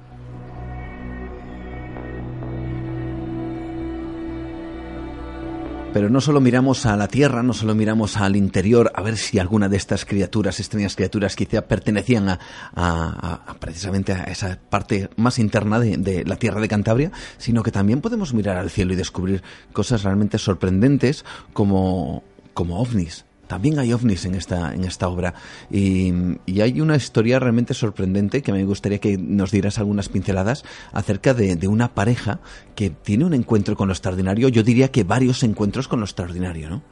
Pero no solo miramos a la Tierra, no solo miramos al interior a ver si alguna de estas criaturas, extrañas criaturas, quizá pertenecían a, precisamente a esa parte más interna de, de, la Tierra de Cantabria, sino que también podemos mirar al cielo y descubrir cosas realmente sorprendentes como, como ovnis también hay ovnis en esta, en esta obra. Y, hay una historia realmente sorprendente que me gustaría que nos dieras algunas pinceladas acerca de, de, una pareja que tiene un encuentro con lo extraordinario. Yo diría que varios encuentros con lo extraordinario, ¿no?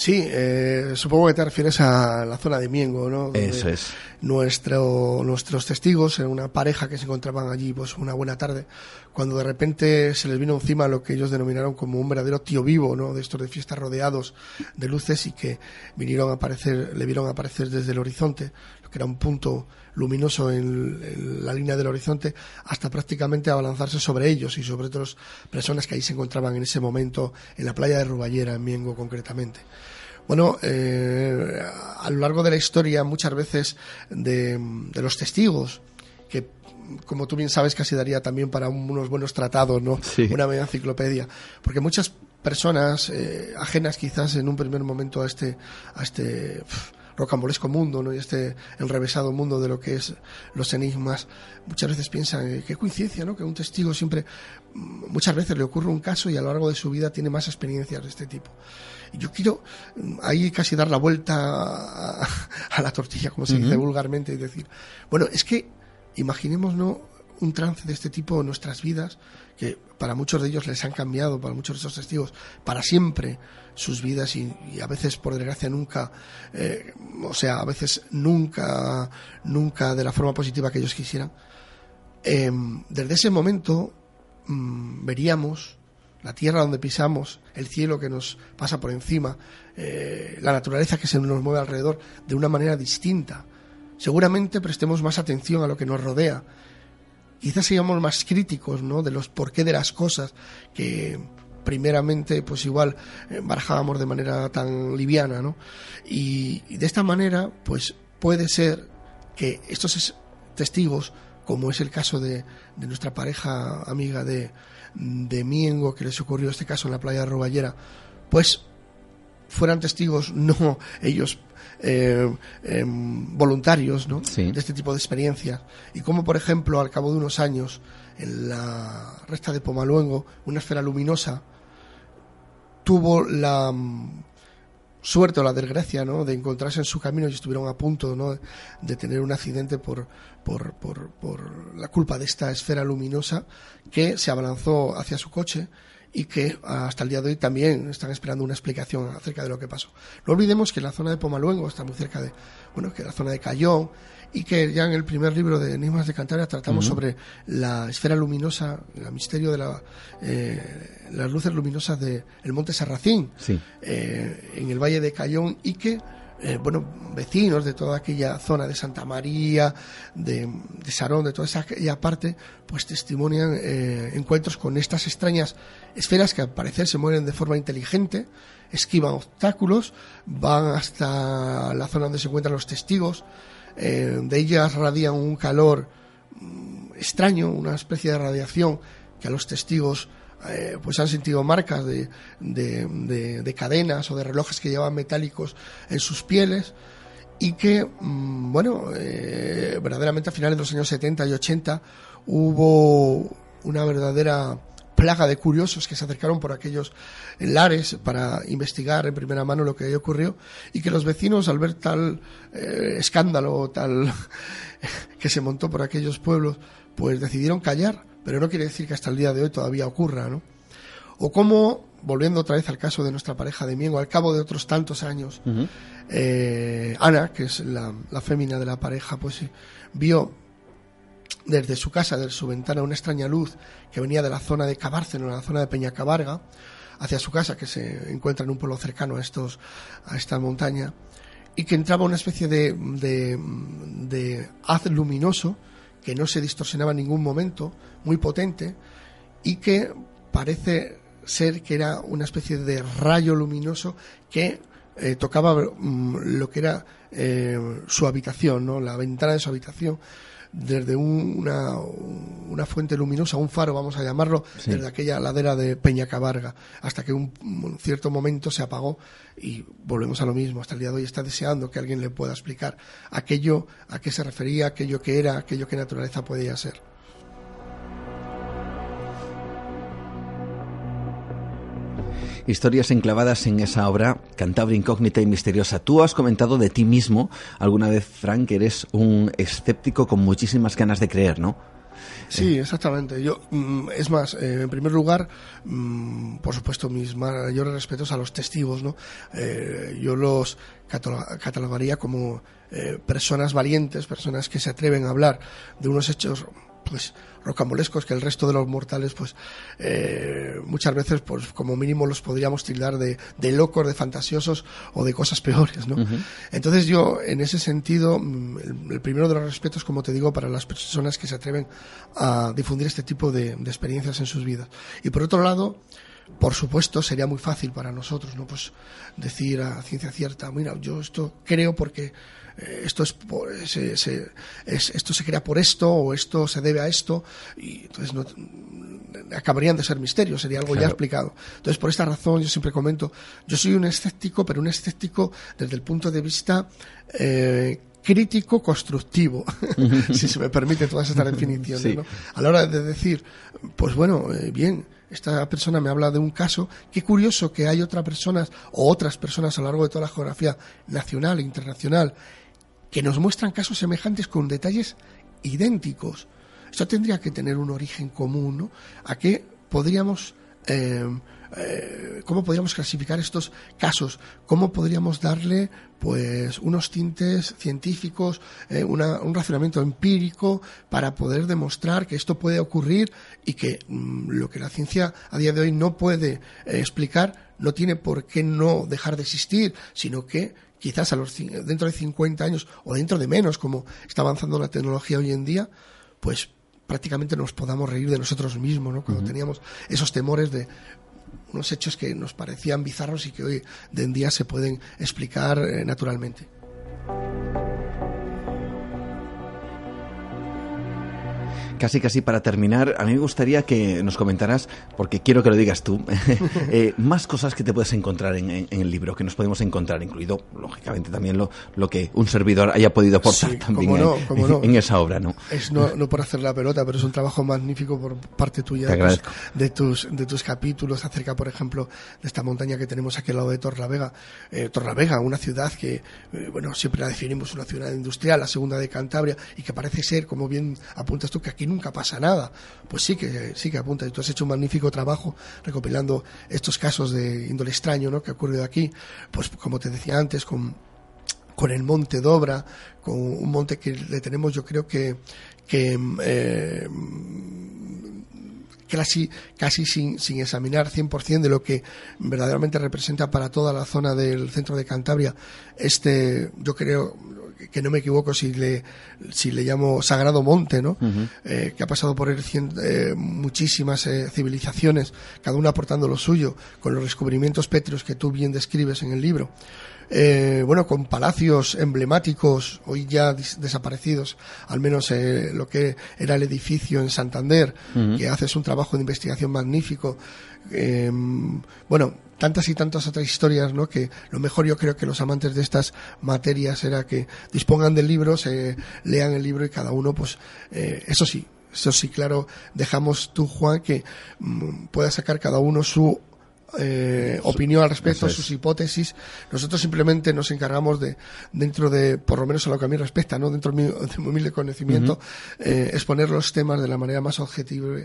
Sí, eh, supongo que te refieres a la zona de Miengo, ¿no?
Eso es.
Nuestro, nuestros testigos, en una pareja que se encontraban allí, pues una buena tarde, cuando de repente se les vino encima lo que ellos denominaron como un verdadero tío vivo, ¿no? De estos de fiestas rodeados de luces y que vinieron a aparecer, le vieron aparecer desde el horizonte, lo que era un punto luminoso en, la línea del horizonte, hasta prácticamente abalanzarse sobre ellos y sobre otras personas que ahí se encontraban en ese momento en la playa de Ruballera, en Miengo concretamente. Bueno, eh, a lo largo de la historia, muchas veces de, los testigos, que como tú bien sabes, casi daría también para unos buenos tratados, ¿no? Una media enciclopedia. Porque muchas personas eh, ajenas quizás en un primer momento a este, a este rocambolesco mundo, ¿no? Y este enrevesado mundo de lo que es los enigmas, muchas veces piensan, eh, qué coincidencia, ¿no? Que un testigo siempre, mm, muchas veces le ocurre un caso y a lo largo de su vida tiene más experiencias de este tipo. Yo quiero mm, ahí casi dar la vuelta a, la tortilla, como se dice vulgarmente, y decir, bueno, es que imaginemos, ¿no? un trance de este tipo en nuestras vidas, que para muchos de ellos les han cambiado, para muchos de esos testigos, para siempre sus vidas y, a veces, por desgracia, nunca, eh, o sea, a veces nunca, nunca de la forma positiva que ellos quisieran. Em, desde ese momento mm, veríamos la tierra donde pisamos, el cielo que nos pasa por encima, eh, la naturaleza que se nos mueve alrededor de una manera distinta. Seguramente prestemos más atención a lo que nos rodea quizás seamos más críticos, ¿no? De los porqué de las cosas que primeramente pues igual eh, barajábamos de manera tan liviana, ¿no? Y, de esta manera pues puede ser que estos testigos, como es el caso de, de nuestra pareja amiga de, de Miengo, que les ocurrió este caso en la playa de Roballera, pues fueran testigos no ellos eh, em, voluntarios ¿no? de este tipo de experiencias. Y como, por ejemplo, al cabo de unos años, en la resta de Pomaluengo, una esfera luminosa tuvo la suerte o la desgracia ¿no? de encontrarse en su camino y estuvieron a punto ¿no? de tener un accidente por, por, por, por la culpa de esta esfera luminosa que se abalanzó hacia su coche y que hasta el día de hoy también están esperando una explicación acerca de lo que pasó. No olvidemos que la zona de Pomaluengo está muy cerca de, bueno, que la zona de Cayón y que ya en el primer libro de Enigmas de Cantabria tratamos sobre la esfera luminosa, el misterio de la, eh, las luces luminosas del monte Sarracín eh, en el valle de Cayón y que eh, bueno, vecinos de toda aquella zona de Santa María, de, de Sarón, de toda esa aquella parte, pues testimonian eh, encuentros con estas extrañas esferas que al parecer se mueven de forma inteligente, esquivan obstáculos, van hasta la zona donde se encuentran los testigos, eh, de ellas radian un calor mm, extraño, una especie de radiación que a los testigos eh, pues han sentido marcas de, de, cadenas o de relojes que llevaban metálicos en sus pieles y que, mm, bueno, eh, verdaderamente a finales de los años 70 y 80 hubo una verdadera plaga de curiosos que se acercaron por aquellos lares para investigar en primera mano lo que ahí ocurrió y que los vecinos al ver tal eh, escándalo tal que se montó por aquellos pueblos pues decidieron callar pero no quiere decir que hasta el día de hoy todavía ocurra ¿no? o como volviendo otra vez al caso de nuestra pareja de Miengo al cabo de otros tantos años eh, Ana que es la, la fémina de la pareja pues vio desde su casa, desde su ventana, una extraña luz que venía de la zona de Cabárceno, la zona de Peñacabarga, hacia su casa, que se encuentra en un pueblo cercano a, estos, a esta montaña, y que entraba una especie de, de, haz luminoso que no se distorsionaba en ningún momento, muy potente, y que parece ser que era una especie de rayo luminoso que eh, tocaba mm, lo que era eh, su habitación, ¿no? la ventana de su habitación, desde una, una, fuente luminosa, un faro, vamos a llamarlo, desde aquella ladera de Peñacabarga, hasta que un, un, cierto momento se apagó y volvemos a lo mismo. Hasta el día de hoy está deseando que alguien le pueda explicar aquello a qué se refería, aquello que era, aquello que naturaleza podía ser.
Historias enclavadas en esa obra, Cantabria incógnita y misteriosa. Tú has comentado de ti mismo alguna vez, Frank, que eres un escéptico con muchísimas ganas de creer, ¿no?
Sí, exactamente. Yo, mm, es más, eh, en primer lugar, mm, por supuesto, mis mayores respetos a los testigos, ¿no? Eh, yo los catalogaría como eh, personas valientes, personas que se atreven a hablar de unos hechos pues rocambolescos que el resto de los mortales pues eh, muchas veces pues como mínimo los podríamos tildar de, de locos, de fantasiosos o de cosas peores, ¿no? Entonces yo en ese sentido mm, el, primero de los respetos como te digo para las personas que se atreven a difundir este tipo de, de experiencias en sus vidas y por otro lado por supuesto, sería muy fácil para nosotros, ¿no? Pues decir a ciencia cierta, mira, yo esto creo porque eh, esto es, se, se, esto se crea por esto o esto se debe a esto y entonces no, acabarían de ser misterios, sería algo ya explicado. Entonces, por esta razón, yo siempre comento, yo soy un escéptico, pero un escéptico desde el punto de vista eh, crítico constructivo, si se me permite todas estas definiciones. ¿no? A la hora de decir, pues bueno, eh, bien, esta persona me habla de un caso, qué curioso que hay otras personas o otras personas a lo largo de toda la geografía nacional e internacional que nos muestran casos semejantes con detalles idénticos. Esto tendría que tener un origen común, ¿no? ¿A qué podríamos, eh, eh, cómo podríamos clasificar estos casos? ¿Cómo podríamos darle, pues, unos tintes científicos, eh, un razonamiento empírico para poder demostrar que esto puede ocurrir y que mm, lo que la ciencia a día de hoy no puede explicar no tiene por qué no dejar de existir, sino que quizás a los, dentro de 50 años o dentro de menos, como está avanzando la tecnología hoy en día, pues prácticamente nos podamos reír de nosotros mismos, ¿no? Cuando teníamos esos temores de unos hechos que nos parecían bizarros y que hoy en día se pueden explicar eh, naturalmente.
Casi, casi para terminar, a mí me gustaría que nos comentaras, porque quiero que lo digas tú, eh, más cosas que te puedes encontrar en, el libro, que nos podemos encontrar, incluido, lógicamente, también lo, lo que un servidor haya podido aportar también en, esa obra, ¿no?
Es no, no por hacer la pelota, pero es un trabajo magnífico por parte tuya de tus, de tus capítulos acerca, por ejemplo, de esta montaña que tenemos aquí al lado de Torlavega. Eh, Torlavega, una ciudad que, eh, bueno, siempre la definimos una ciudad industrial, la segunda de Cantabria, y que parece ser, como bien apuntas tú, que aquí nunca pasa nada. Pues sí que, sí que apunta. Y tú has hecho un magnífico trabajo recopilando estos casos de índole extraño, ¿no? Que ha ocurrido aquí. Pues como te decía antes, con, con el monte Dobra, con un monte que le tenemos, yo creo que, que eh, casi, casi sin, sin examinar 100% de lo que verdaderamente representa para toda la zona del centro de Cantabria este, yo creo, que no me equivoco si le, si le llamo Sagrado Monte, ¿no? Eh, que ha pasado por él eh, muchísimas civilizaciones, cada una aportando lo suyo, con los descubrimientos pétreos que tú bien describes en el libro. Bueno, con palacios emblemáticos, hoy ya desaparecidos, al menos lo que era el edificio en Santander, que haces un trabajo de investigación magnífico. bueno, tantas y tantas otras historias, ¿no? Que lo mejor yo creo que los amantes de estas materias era que dispongan del libro, se lean el libro y cada uno, pues, eh, eso sí, eso sí, claro, dejamos tú, Juan, que mm, pueda sacar cada uno su eh, opinión al respecto, sus hipótesis. Nosotros simplemente nos encargamos de, dentro de, por lo menos a lo que a mí respecta, ¿no? dentro de mi, humilde conocimiento, eh, exponer los temas de la manera más objetiva,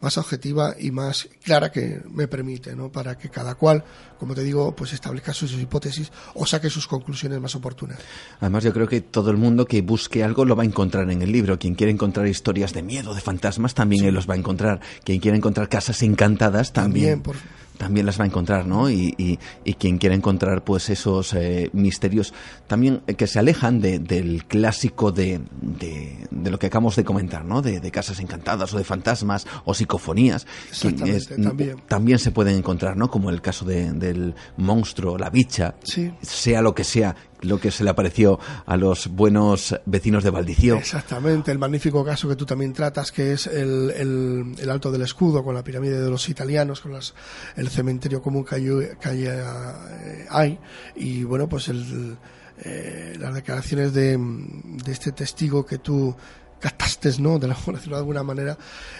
más objetiva y más clara que me permite, ¿no? para que cada cual, como te digo, pues establezca sus, hipótesis o saque sus conclusiones más oportunas.
Además, yo creo que todo el mundo que busque algo lo va a encontrar en el libro. Quien quiere encontrar historias de miedo, de fantasmas, también los va a encontrar. Quien quiere encontrar casas encantadas, también. también también las va a encontrar, ¿no? Y, y, quien quiera encontrar, pues, esos eh, misterios también que se alejan del clásico de, de, lo que acabamos de comentar, ¿no? De, casas encantadas o de fantasmas o psicofonías.
también.
también. se pueden encontrar, ¿no? Como el caso del monstruo, la bicha, sea lo que sea, lo que se le apareció a los buenos vecinos de Valdicio.
Exactamente, el magnífico caso que tú también tratas, que es el, el, Alto del Escudo, con la pirámide de los italianos, con las, el cementerio común que hay, eh, hay y bueno, pues el, eh, las declaraciones de, de este testigo que tú captaste, ¿no? De, la, de alguna manera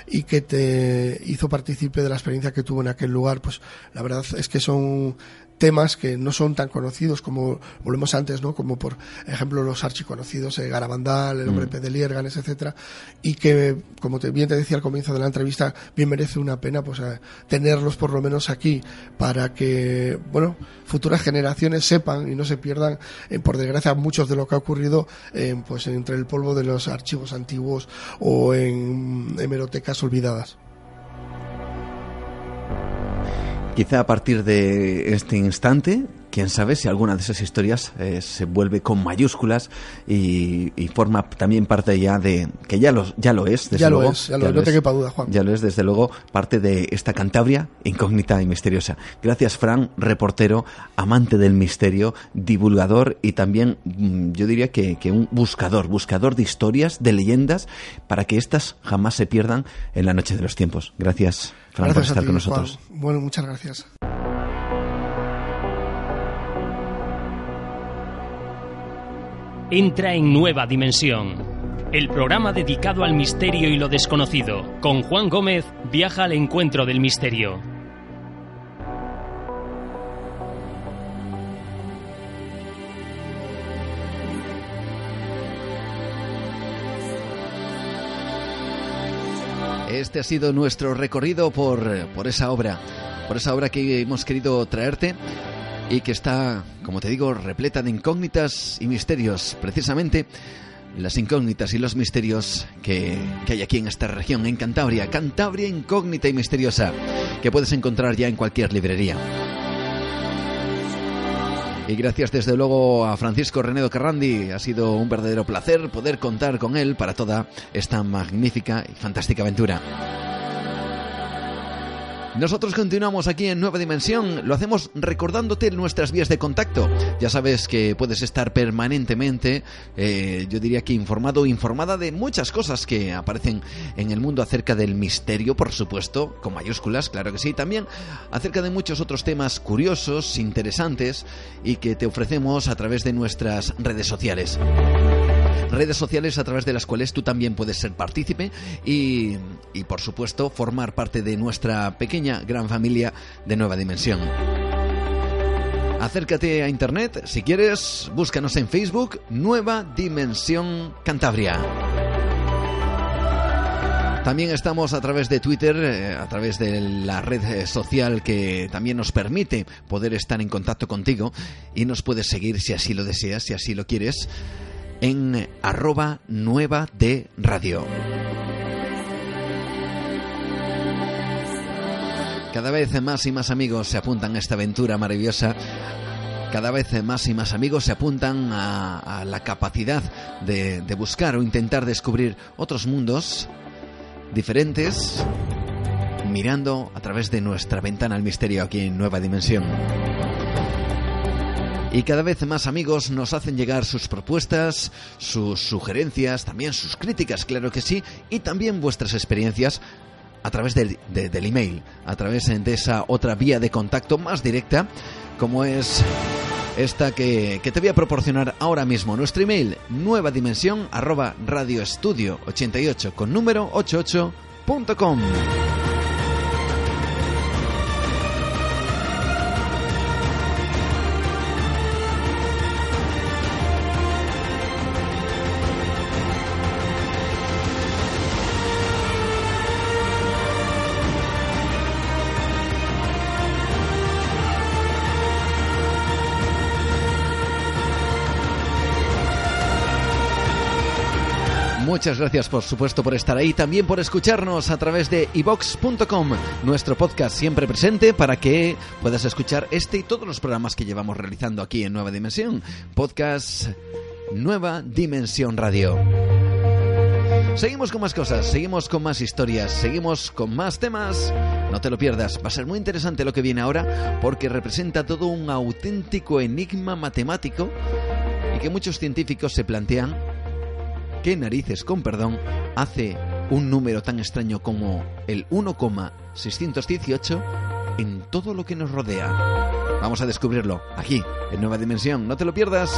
y que te hizo partícipe de la experiencia que tuvo en aquel lugar, pues la verdad es que son temas que no son tan conocidos como volvemos antes, ¿no? Como por ejemplo los archiconocidos eh, Garabandal, el hombre mm. de Lierganes, etcétera, y que como te, bien te decía al comienzo de la entrevista, bien merece una pena pues eh, tenerlos por lo menos aquí para que bueno futuras generaciones sepan y no se pierdan eh, por desgracia muchos de lo que ha ocurrido pues entre el polvo de los archivos antiguos o en hemerotecas olvidadas.
Quizá a partir de este instante quién sabe si alguna de esas historias eh, se vuelve con mayúsculas y, forma también parte ya de que ya lo ya lo es desde
ya
luego.
lo es, ya lo, no te quepa duda Juan.
Ya lo es desde luego parte de esta Cantabria incógnita y misteriosa. Gracias Fran reportero amante del misterio divulgador y también mm, yo diría que, que un buscador buscador de historias de leyendas para que éstas jamás se pierdan en la noche de los tiempos. Gracias Fran por estar con nosotros
bueno muchas gracias
entra en Nueva Dimensión. El programa dedicado al misterio y lo desconocido. Con Juan Gómez viaja al encuentro del misterio.
Este ha sido nuestro recorrido por, por esa obra, por esa obra que hemos querido traerte y que está, como te digo, repleta de incógnitas y misterios. Precisamente las incógnitas y los misterios que, que, hay aquí en esta región, en Cantabria. Cantabria incógnita y misteriosa, que puedes encontrar ya en cualquier librería. Y gracias desde luego a Francisco Renedo Carrandi. Ha sido un verdadero placer poder contar con él para toda esta magnífica y fantástica aventura. Nosotros continuamos aquí en Nueva Dimensión, lo hacemos recordándote nuestras vías de contacto. Ya sabes que puedes estar permanentemente, eh, yo diría que informado, informada de muchas cosas que aparecen en el mundo acerca del misterio, por supuesto, con mayúsculas, claro que sí, también acerca de muchos otros temas curiosos, interesantes y que te ofrecemos a través de nuestras redes sociales redes sociales a través de las cuales tú también puedes ser partícipe y, y por supuesto formar parte de nuestra pequeña gran familia de Nueva Dimensión. Acércate a internet, si quieres, búscanos en Facebook, Nueva Dimensión Cantabria. También estamos a través de Twitter, eh, a través de la red social que también nos permite poder estar en contacto contigo y nos puedes seguir si así lo deseas, si así lo quieres en arroba nueva de radio. Cada vez más y más amigos se apuntan a esta aventura maravillosa Cada vez más y más amigos se apuntan a, la capacidad de, de buscar o intentar descubrir otros mundos diferentes mirando a través de nuestra ventana al misterio aquí en Nueva Dimensión. Y cada vez más amigos nos hacen llegar sus propuestas, sus sugerencias, también sus críticas, claro que sí, y también vuestras experiencias a través del, del email, a través de esa otra vía de contacto más directa, como es esta que, te voy a proporcionar ahora mismo. Nuestro email, nueva dimensión arroba radioestudio 88 con número 88.com. Muchas gracias, por supuesto, por estar ahí, también por escucharnos a través de ibox.com, nuestro podcast siempre presente para que puedas escuchar este y todos los programas que llevamos realizando aquí en Nueva Dimensión. Podcast Nueva Dimensión Radio. Seguimos con más cosas, seguimos con más historias, seguimos con más temas. No te lo pierdas, va a ser muy interesante lo que viene ahora porque representa todo un auténtico enigma matemático y que muchos científicos se plantean ¿Qué narices, con perdón, hace un número tan extraño como el 1,618 en todo lo que nos rodea? Vamos a descubrirlo aquí, en Nueva Dimensión. No te lo pierdas.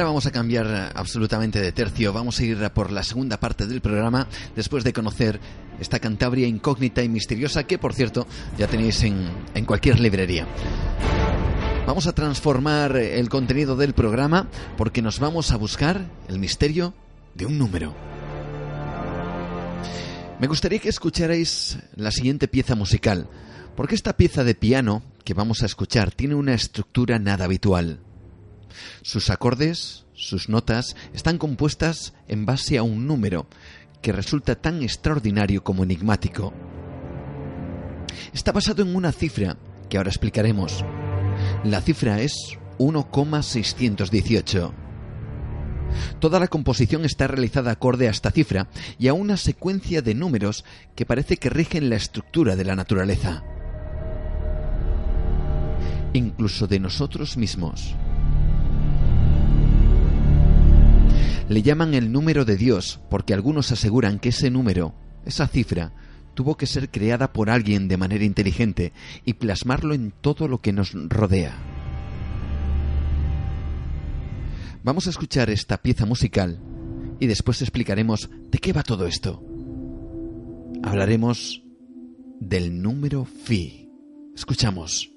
Ahora vamos a cambiar absolutamente de tercio. Vamos a ir por la segunda parte del programa después de conocer esta Cantabria incógnita y misteriosa que, por cierto, ya tenéis en, en cualquier librería. Vamos a transformar el contenido del programa porque nos vamos a buscar el misterio de un número. Me gustaría que escucharais la siguiente pieza musical, porque esta pieza de piano que vamos a escuchar tiene una estructura nada habitual. Sus acordes, sus notas, están compuestas en base a un número que resulta tan extraordinario como enigmático. Está basado en una cifra que ahora explicaremos. La cifra es 1,618. Toda la composición está realizada acorde a esta cifra y a una secuencia de números que parece que rigen la estructura de la naturaleza. Incluso de nosotros mismos. Le llaman el número de Dios porque algunos aseguran que ese número, esa cifra, tuvo que ser creada por alguien de manera inteligente y plasmarlo en todo lo que nos rodea. Vamos a escuchar esta pieza musical y después explicaremos de qué va todo esto. Hablaremos del número Phi. Escuchamos.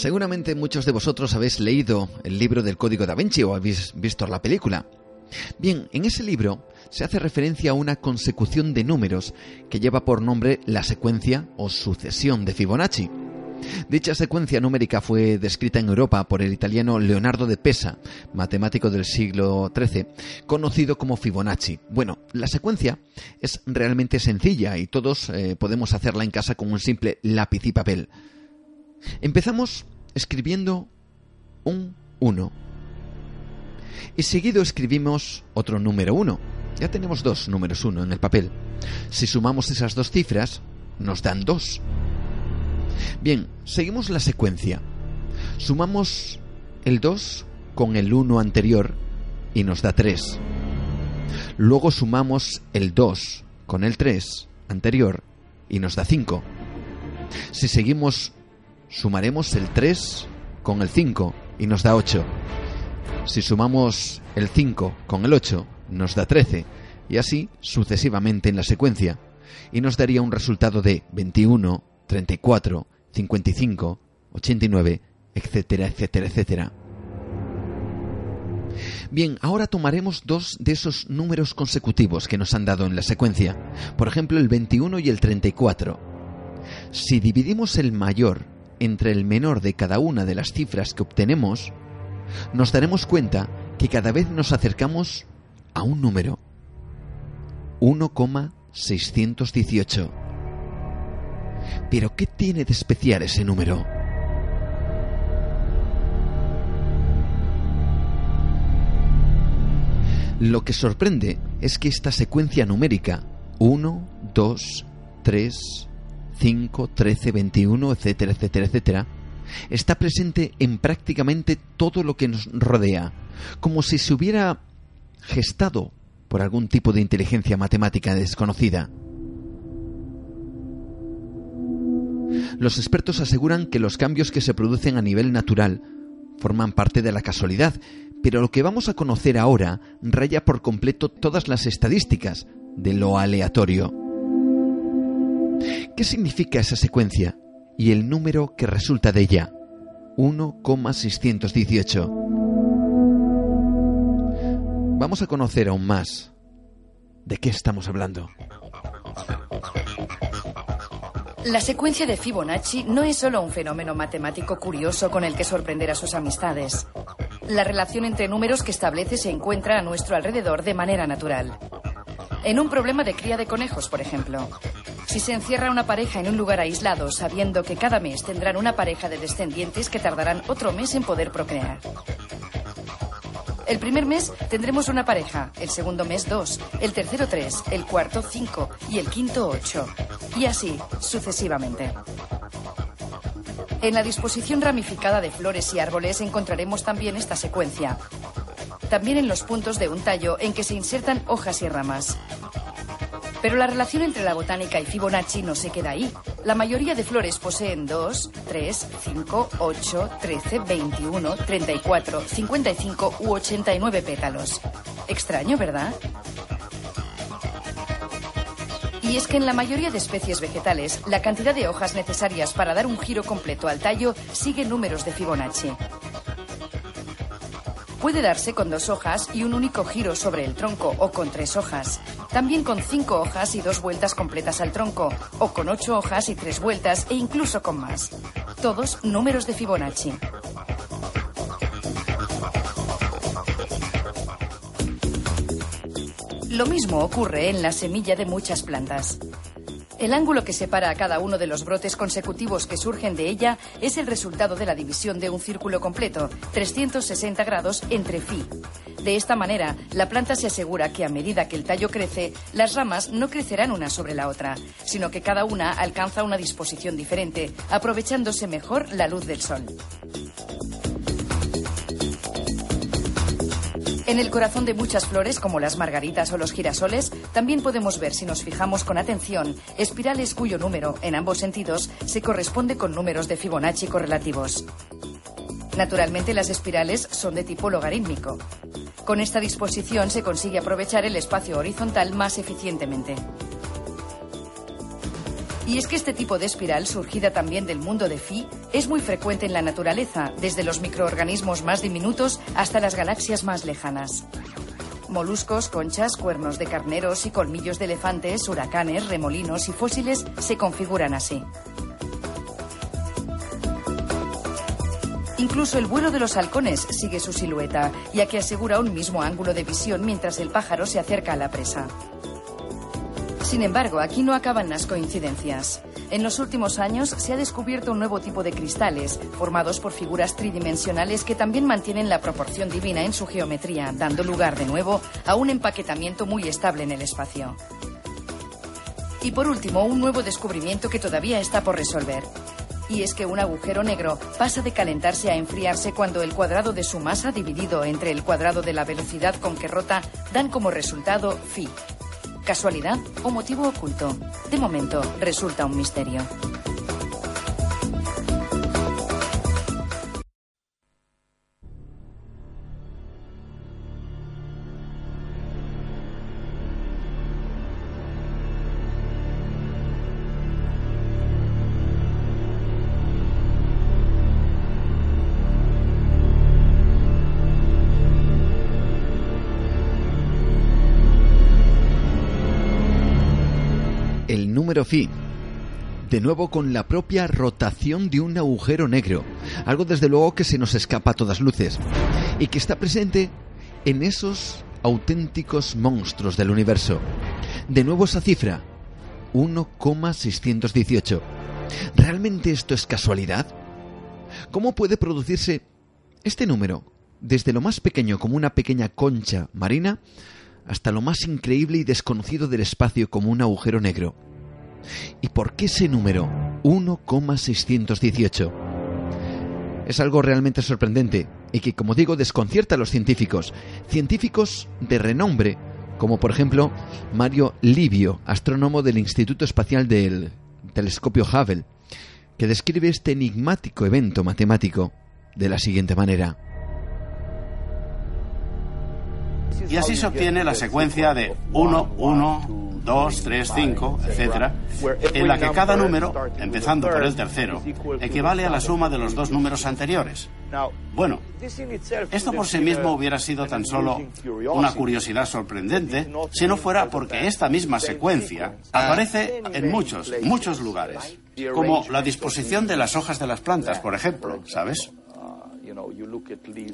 Seguramente muchos de vosotros habéis leído el libro del Código da Vinci o habéis visto la película. Bien, en ese libro se hace referencia a una consecución de números que lleva por nombre la secuencia o sucesión de Fibonacci. Dicha secuencia numérica fue descrita en Europa por el italiano Leonardo de Pesa, matemático del siglo XIII, conocido como Fibonacci. Bueno, la secuencia es realmente sencilla y todos eh, podemos hacerla en casa con un simple lápiz y papel. Empezamos escribiendo un 1. Y seguido escribimos otro número 1. Ya tenemos dos números 1 en el papel. Si sumamos esas dos cifras, nos dan 2. Bien, seguimos la secuencia. Sumamos el 2 con el 1 anterior y nos da 3. Luego sumamos el 2 con el 3 anterior y nos da 5. Si seguimos, sumaremos el 3 con el 5 y nos da 8. Si sumamos el 5 con el 8, nos da 13, y así sucesivamente en la secuencia, y nos daría un resultado de 21, 34, 55, 89, etcétera, etcétera, etcétera. Bien, ahora tomaremos dos de esos números consecutivos que nos han dado en la secuencia, por ejemplo el 21 y el 34. Si dividimos el mayor entre el menor de cada una de las cifras que obtenemos, nos daremos cuenta que cada vez nos acercamos a un número. 1,618. Pero ¿qué tiene de especial ese número? Lo que sorprende es que esta secuencia numérica 1, 2, 3, 5, 13, 21, etcétera, etcétera, etcétera, está presente en prácticamente todo lo que nos rodea, como si se hubiera gestado por algún tipo de inteligencia matemática desconocida. Los expertos aseguran que los cambios que se producen a nivel natural forman parte de la casualidad, pero lo que vamos a conocer ahora raya por completo todas las estadísticas de lo aleatorio. ¿Qué significa esa secuencia y el número que resulta de ella? 1,618. Vamos a conocer aún más de qué estamos hablando.
La secuencia de Fibonacci no es solo un fenómeno matemático curioso con el que sorprender a sus amistades. La relación entre números que establece se encuentra a nuestro alrededor de manera natural. En un problema de cría de conejos, por ejemplo. Si se encierra una pareja en un lugar aislado sabiendo que cada mes tendrán una pareja de descendientes que tardarán otro mes en poder procrear. El primer mes tendremos una pareja, el segundo mes dos, el tercero tres, el cuarto cinco y el quinto ocho. Y así sucesivamente. En la disposición ramificada de flores y árboles encontraremos también esta secuencia. También en los puntos de un tallo en que se insertan hojas y ramas. Pero la relación entre la botánica y Fibonacci no se queda ahí. La mayoría de flores poseen 2, 3, 5, 8, 13, 21, 34, 55 u 89 pétalos. Extraño, ¿verdad? Y es que en la mayoría de especies vegetales, la cantidad de hojas necesarias para dar un giro completo al tallo sigue números de Fibonacci. Puede darse con dos hojas y un único giro sobre el tronco o con tres hojas. También con cinco hojas y dos vueltas completas al tronco, o con ocho hojas y tres vueltas e incluso con más. Todos números de Fibonacci. Lo mismo ocurre en la semilla de muchas plantas. El ángulo que separa a cada uno de los brotes consecutivos que surgen de ella es el resultado de la división de un círculo completo, 360 grados entre phi. De esta manera, la planta se asegura que a medida que el tallo crece, las ramas no crecerán una sobre la otra, sino que cada una alcanza una disposición diferente, aprovechándose mejor la luz del sol. En el corazón de muchas flores, como las margaritas o los girasoles, también podemos ver, si nos fijamos con atención, espirales cuyo número, en ambos sentidos, se corresponde con números de Fibonacci correlativos. Naturalmente, las espirales son de tipo logarítmico. Con esta disposición se consigue aprovechar el espacio horizontal más eficientemente. Y es que este tipo de espiral, surgida también del mundo de Phi, es muy frecuente en la naturaleza, desde los microorganismos más diminutos hasta las galaxias más lejanas. Moluscos, conchas, cuernos de carneros y colmillos de elefantes, huracanes, remolinos y fósiles se configuran así. Incluso el vuelo de los halcones sigue su silueta, ya que asegura un mismo ángulo de visión mientras el pájaro se acerca a la presa. Sin embargo, aquí no acaban las coincidencias. En los últimos años se ha descubierto un nuevo tipo de cristales, formados por figuras tridimensionales que también mantienen la proporción divina en su geometría, dando lugar de nuevo a un empaquetamiento muy estable en el espacio. Y por último, un nuevo descubrimiento que todavía está por resolver. Y es que un agujero negro pasa de calentarse a enfriarse cuando el cuadrado de su masa dividido entre el cuadrado de la velocidad con que rota dan como resultado phi, ¿Casualidad o motivo oculto? De momento, resulta un misterio.
Número. De nuevo con la propia rotación de un agujero negro, algo desde luego que se nos escapa a todas luces, y que está presente en esos auténticos monstruos del universo. De nuevo esa cifra, 1,618. ¿Realmente esto es casualidad? ¿Cómo puede producirse este número, desde lo más pequeño como una pequeña concha marina, hasta lo más increíble y desconocido del espacio como un agujero negro? ¿Y por qué ese número? 1,618. Es algo realmente sorprendente y que, como digo, desconcierta a los científicos. Científicos de renombre, como por ejemplo Mario Livio, astrónomo del Instituto Espacial del Telescopio Hubble, que describe este enigmático evento matemático de la siguiente manera.
Y así se obtiene la secuencia de 1, 1, 2, 3, 5, etcétera, en la que cada número, empezando por el tercero, equivale a la suma de los dos números anteriores. Bueno, esto por sí mismo hubiera sido tan solo una curiosidad sorprendente si no fuera porque esta misma secuencia aparece en muchos, muchos lugares, como la disposición de las hojas de las plantas, por ejemplo, ¿sabes?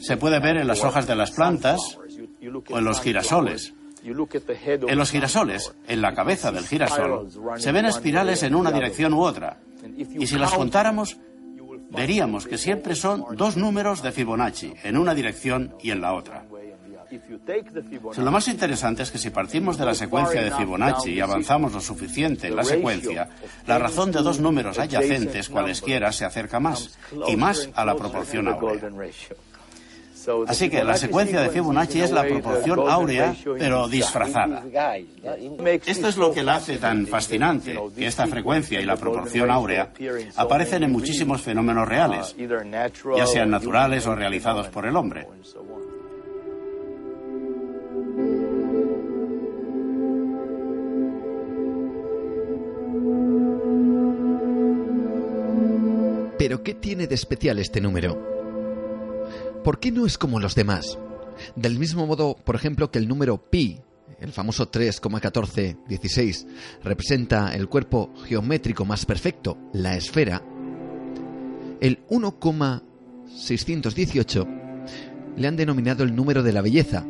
Se puede ver en las hojas de las plantas o en los girasoles. En los girasoles, en la cabeza del girasol, se ven espirales en una dirección u otra. Y si las contáramos, veríamos que siempre son dos números de Fibonacci, en una dirección y en la otra. lo más interesante es que si partimos de la secuencia de Fibonacci y avanzamos lo suficiente en la secuencia, la razón de dos números adyacentes, cualesquiera, se acerca más, y más a la proporción áurea. Así que la secuencia de Fibonacci es la proporción áurea, pero disfrazada. Esto es lo que la hace tan fascinante, que esta frecuencia y la proporción áurea aparecen en muchísimos fenómenos reales, ya sean naturales o realizados por el hombre.
Pero ¿qué tiene de especial este número? ¿Por qué no es como los demás? Del mismo modo, por ejemplo, que el número pi, el famoso 3,1416, representa el cuerpo geométrico más perfecto, la esfera, el 1,618 le han denominado el número de la belleza.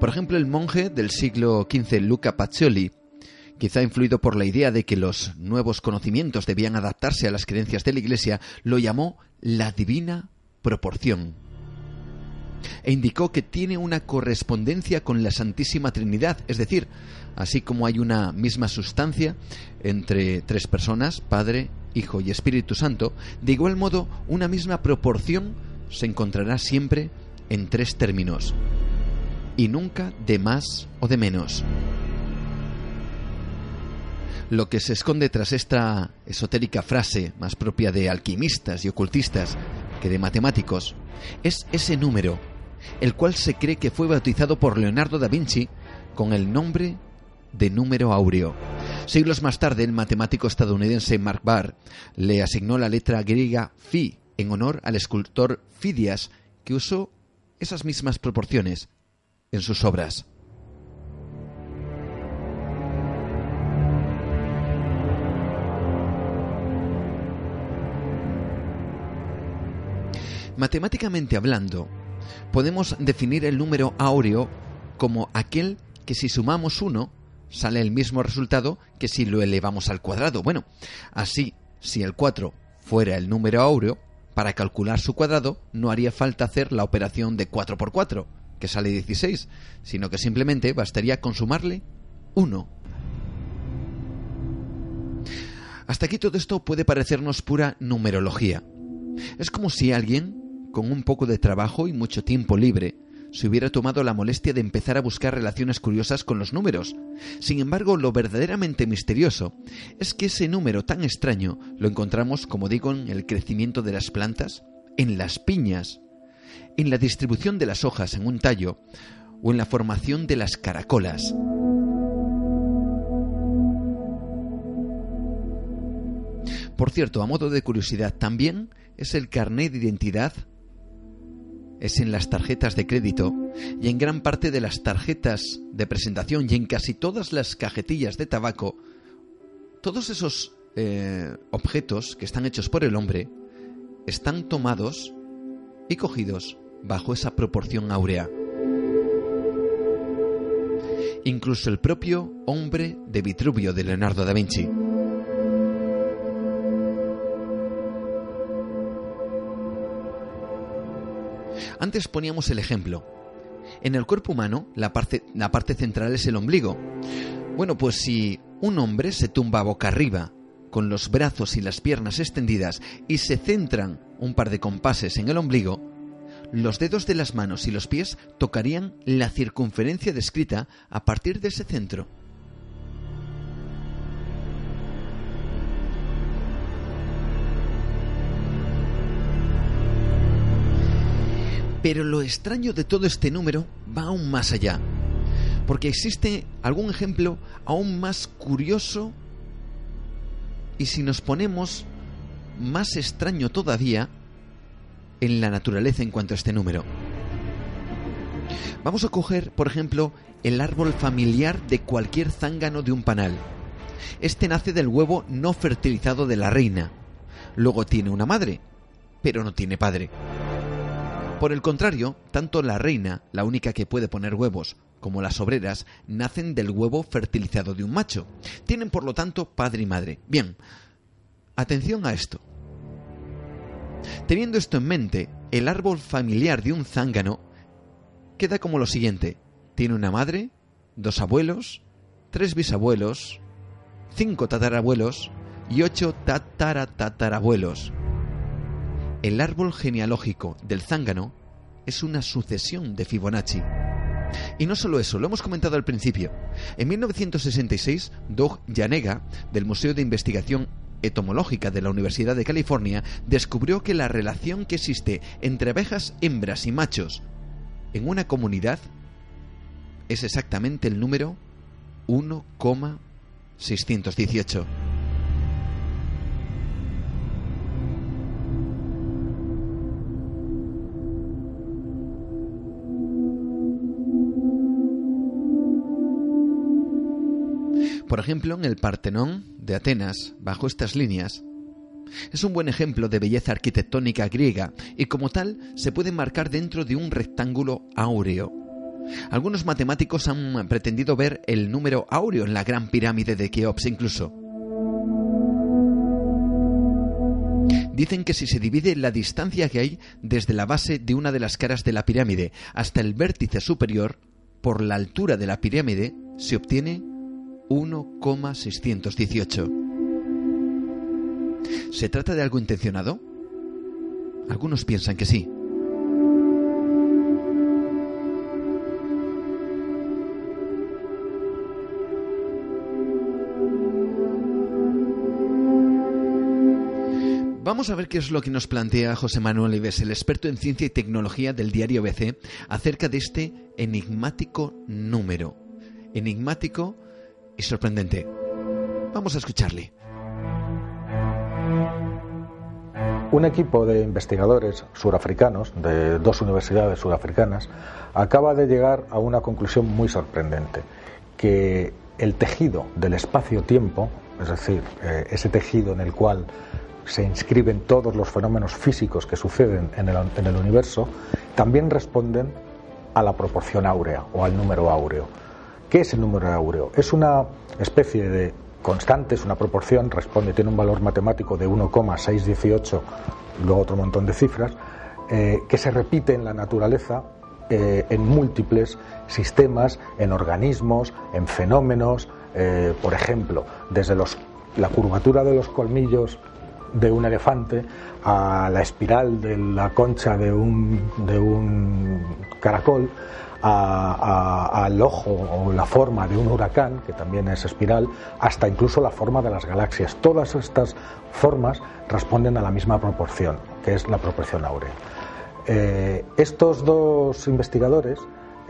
Por ejemplo, el monje del siglo XV, Luca Pacioli, quizá influido por la idea de que los nuevos conocimientos debían adaptarse a las creencias de la Iglesia, lo llamó la divina proporción e indicó que tiene una correspondencia con la Santísima Trinidad, es decir, así como hay una misma sustancia entre tres personas, Padre, Hijo y Espíritu Santo, de igual modo una misma proporción se encontrará siempre en tres términos, y nunca de más o de menos. Lo que se esconde tras esta esotérica frase, más propia de alquimistas y ocultistas que de matemáticos, es ese número el cual se cree que fue bautizado por Leonardo da Vinci con el nombre de número áureo. Siglos más tarde, el matemático estadounidense Mark Barr le asignó la letra griega Phi en honor al escultor Fidias, que usó esas mismas proporciones en sus obras. Matemáticamente hablando, podemos definir el número áureo como aquel que si sumamos 1 sale el mismo resultado que si lo elevamos al cuadrado. Bueno, así, si el 4 fuera el número áureo, para calcular su cuadrado no haría falta hacer la operación de 4 por 4, que sale 16, sino que simplemente bastaría consumarle 1. Hasta aquí todo esto puede parecernos pura numerología. Es como si alguien, con un poco de trabajo y mucho tiempo libre, se hubiera tomado la molestia de empezar a buscar relaciones curiosas con los números. Sin embargo, lo verdaderamente misterioso es que ese número tan extraño lo encontramos, como digo, en el crecimiento de las plantas, en las piñas, en la distribución de las hojas en un tallo o en la formación de las caracolas. Por cierto, a modo de curiosidad, también es el carnet de identidad es en las tarjetas de crédito y en gran parte de las tarjetas de presentación y en casi todas las cajetillas de tabaco, todos esos eh, objetos que están hechos por el hombre están tomados y cogidos bajo esa proporción áurea. Incluso el propio hombre de Vitruvio de Leonardo da Vinci. Antes poníamos el ejemplo. En el cuerpo humano, la parte, la parte central es el ombligo. Bueno, pues si un hombre se tumba boca arriba, con los brazos y las piernas extendidas, y se centran un par de compases en el ombligo, los dedos de las manos y los pies tocarían la circunferencia descrita a partir de ese centro. Pero lo extraño de todo este número va aún más allá, porque existe algún ejemplo aún más curioso y si nos ponemos más extraño todavía en la naturaleza en cuanto a este número. Vamos a coger, por ejemplo, el árbol familiar de cualquier zángano de un panal. Este nace del huevo no fertilizado de la reina. Luego tiene una madre, pero no tiene padre. Por el contrario, tanto la reina, la única que puede poner huevos, como las obreras, nacen del huevo fertilizado de un macho. Tienen, por lo tanto, padre y madre. Bien, atención a esto. Teniendo esto en mente, el árbol familiar de un zángano queda como lo siguiente. Tiene una madre, dos abuelos, tres bisabuelos, cinco tatarabuelos y ocho tataratatarabuelos. El árbol genealógico del zángano es una sucesión de Fibonacci. Y no solo eso, lo hemos comentado al principio. En 1966, Doug Yanega, del Museo de Investigación Etomológica de la Universidad de California, descubrió que la relación que existe entre abejas hembras y machos en una comunidad es exactamente el número 1,618. Por ejemplo, en el Partenón de Atenas, bajo estas líneas, es un buen ejemplo de belleza arquitectónica griega y como tal se puede marcar dentro de un rectángulo áureo. Algunos matemáticos han pretendido ver el número áureo en la gran pirámide de Keops incluso. Dicen que si se divide la distancia que hay desde la base de una de las caras de la pirámide hasta el vértice superior, por la altura de la pirámide, se obtiene 1,618. ¿Se trata de algo intencionado? Algunos piensan que sí. Vamos a ver qué es lo que nos plantea José Manuel Ives, el experto en ciencia y tecnología del diario BC, acerca de este enigmático número. Enigmático sorprendente. Vamos a escucharle.
Un equipo de investigadores surafricanos de dos universidades surafricanas acaba de llegar a una conclusión muy sorprendente, que el tejido del espacio-tiempo, es decir, eh, ese tejido en el cual se inscriben todos los fenómenos físicos que suceden en el, en el universo, también responden a la proporción áurea o al número áureo. ¿Qué es el número áureo? Es una especie de constante, es una proporción, responde, tiene un valor matemático de 1,618, luego otro montón de cifras, eh, que se repite en la naturaleza eh, en múltiples sistemas, en organismos, en fenómenos, eh, por ejemplo, desde los, la curvatura de los colmillos de un elefante a la espiral de la concha de un, de un caracol, al ojo o la forma de un huracán, que también es espiral, hasta incluso la forma de las galaxias. Todas estas formas responden a la misma proporción, que es la proporción áurea. Eh, estos dos investigadores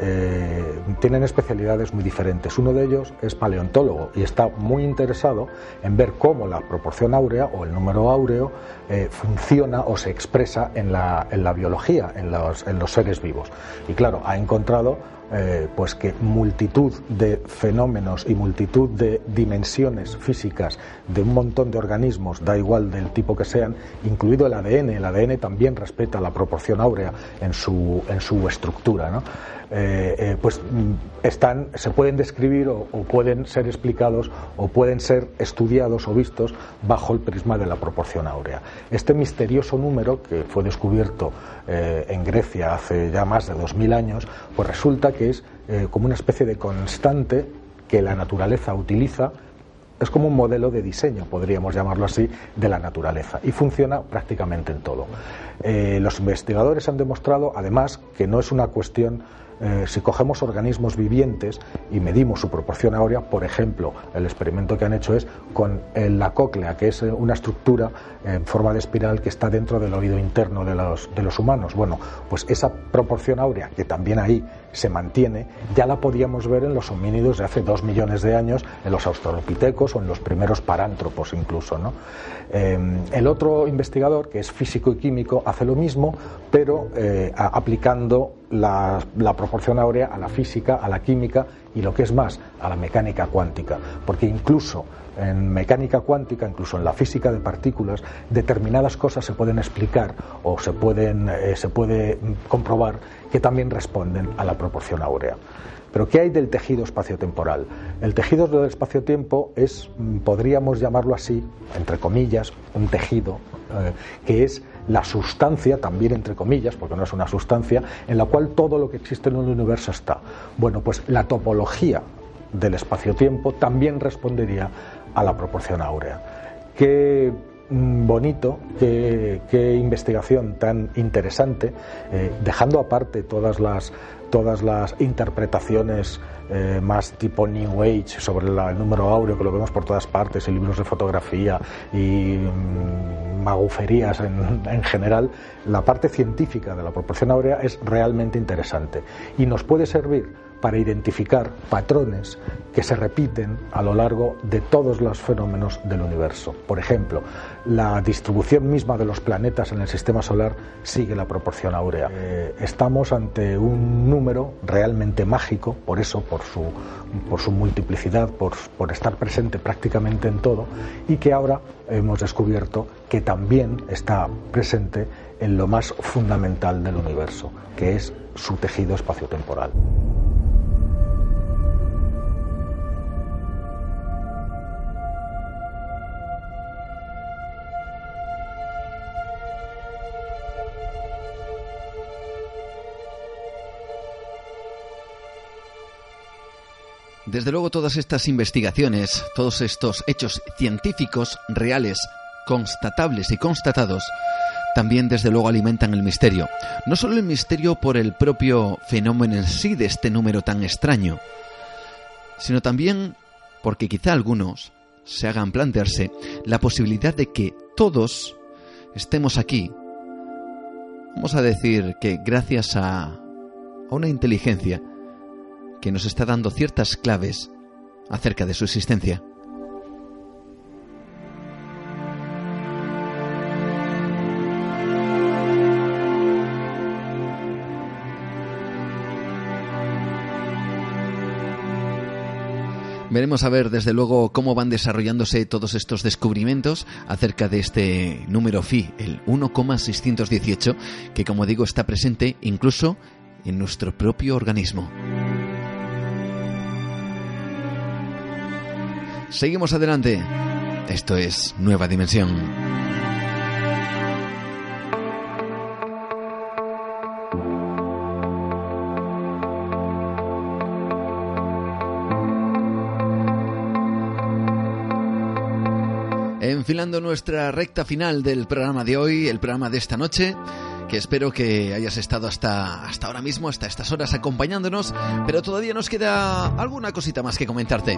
eh, tienen especialidades muy diferentes. Uno de ellos es paleontólogo y está muy interesado en ver cómo la proporción áurea o el número áureo eh, funciona o se expresa en la, biología, en los, en los seres vivos. Y claro, ha encontrado eh, pues que multitud de fenómenos y multitud de dimensiones físicas de un montón de organismos, da igual del tipo que sean, incluido el ADN. El ADN también respeta la proporción áurea en su, en su estructura. ¿no? Eh, eh, pues mm, están, se pueden describir o, pueden ser explicados o pueden ser estudiados o vistos bajo el prisma de la proporción áurea. Este misterioso número que fue descubierto eh, en Grecia hace ya más de 2000 años, pues resulta que es como una especie de constante que la naturaleza utiliza es como un modelo de diseño, podríamos llamarlo así, de la naturaleza y funciona prácticamente en todo. los investigadores han demostrado, además, que no es una cuestión eh, si cogemos organismos vivientes y medimos su proporción áurea, por ejemplo, el experimento que han hecho es con la cóclea, que es eh, una estructura en forma de espiral que está dentro del oído interno de los, de los humanos. Bueno, pues esa proporción áurea, que también ahí se mantiene, ya la podíamos ver en los homínidos de hace dos millones de años, en los australopitecos o en los primeros parántropos incluso. ¿no? Em, el otro investigador, que es físico y químico, hace lo mismo, pero eh, aplicando la, proporción áurea a la física, a la química y lo que es más, a la mecánica cuántica. Porque incluso en mecánica cuántica, incluso en la física de partículas, determinadas cosas se pueden explicar o se, pueden, eh, se puede comprobar que también responden a la proporción áurea. Pero ¿qué hay del tejido espaciotemporal? El tejido del espacio-tiempo es, mm, podríamos llamarlo así, entre comillas, un tejido, eh, que es la sustancia, también entre comillas, porque no es una sustancia, en la cual todo lo que existe en el universo está. Bueno, pues la topología del espacio-tiempo también respondería a la proporción áurea. Qué bonito, qué, investigación tan interesante, eh, dejando aparte todas las todas las interpretaciones eh, más tipo New Age sobre el número áureo que lo vemos por todas partes, y libros de fotografía y mm, maguferías en, en, general, la parte científica de la proporción áurea es realmente interesante. Y nos puede servir para identificar patrones que se repiten a lo largo de todos los fenómenos del universo. Por ejemplo, la distribución misma de los planetas en el sistema solar sigue la proporción áurea. Eh, estamos ante un número realmente mágico, por eso, por su, por su multiplicidad, por, por estar presente prácticamente en todo, y que ahora hemos descubierto que también está presente en lo más fundamental del universo, que es su tejido espaciotemporal.
Desde luego todas estas investigaciones, todos estos hechos científicos reales, constatables y constatados, también desde luego alimentan el misterio. No solo el misterio por el propio fenómeno en sí de este número tan extraño, sino también porque quizá algunos se hagan plantearse la posibilidad de que todos estemos aquí. Vamos a decir que gracias a, a una inteligencia que nos está dando ciertas claves acerca de su existencia. Veremos a ver, desde luego, cómo van desarrollándose todos estos descubrimientos acerca de este número phi, el 1,618, que como digo está presente incluso en nuestro propio organismo. Seguimos adelante. Esto es Nueva Dimensión. Enfilando nuestra recta final del programa de hoy, el programa de esta noche, que espero que hayas estado hasta, hasta ahora mismo, hasta estas horas acompañándonos, pero todavía nos queda alguna cosita más que comentarte.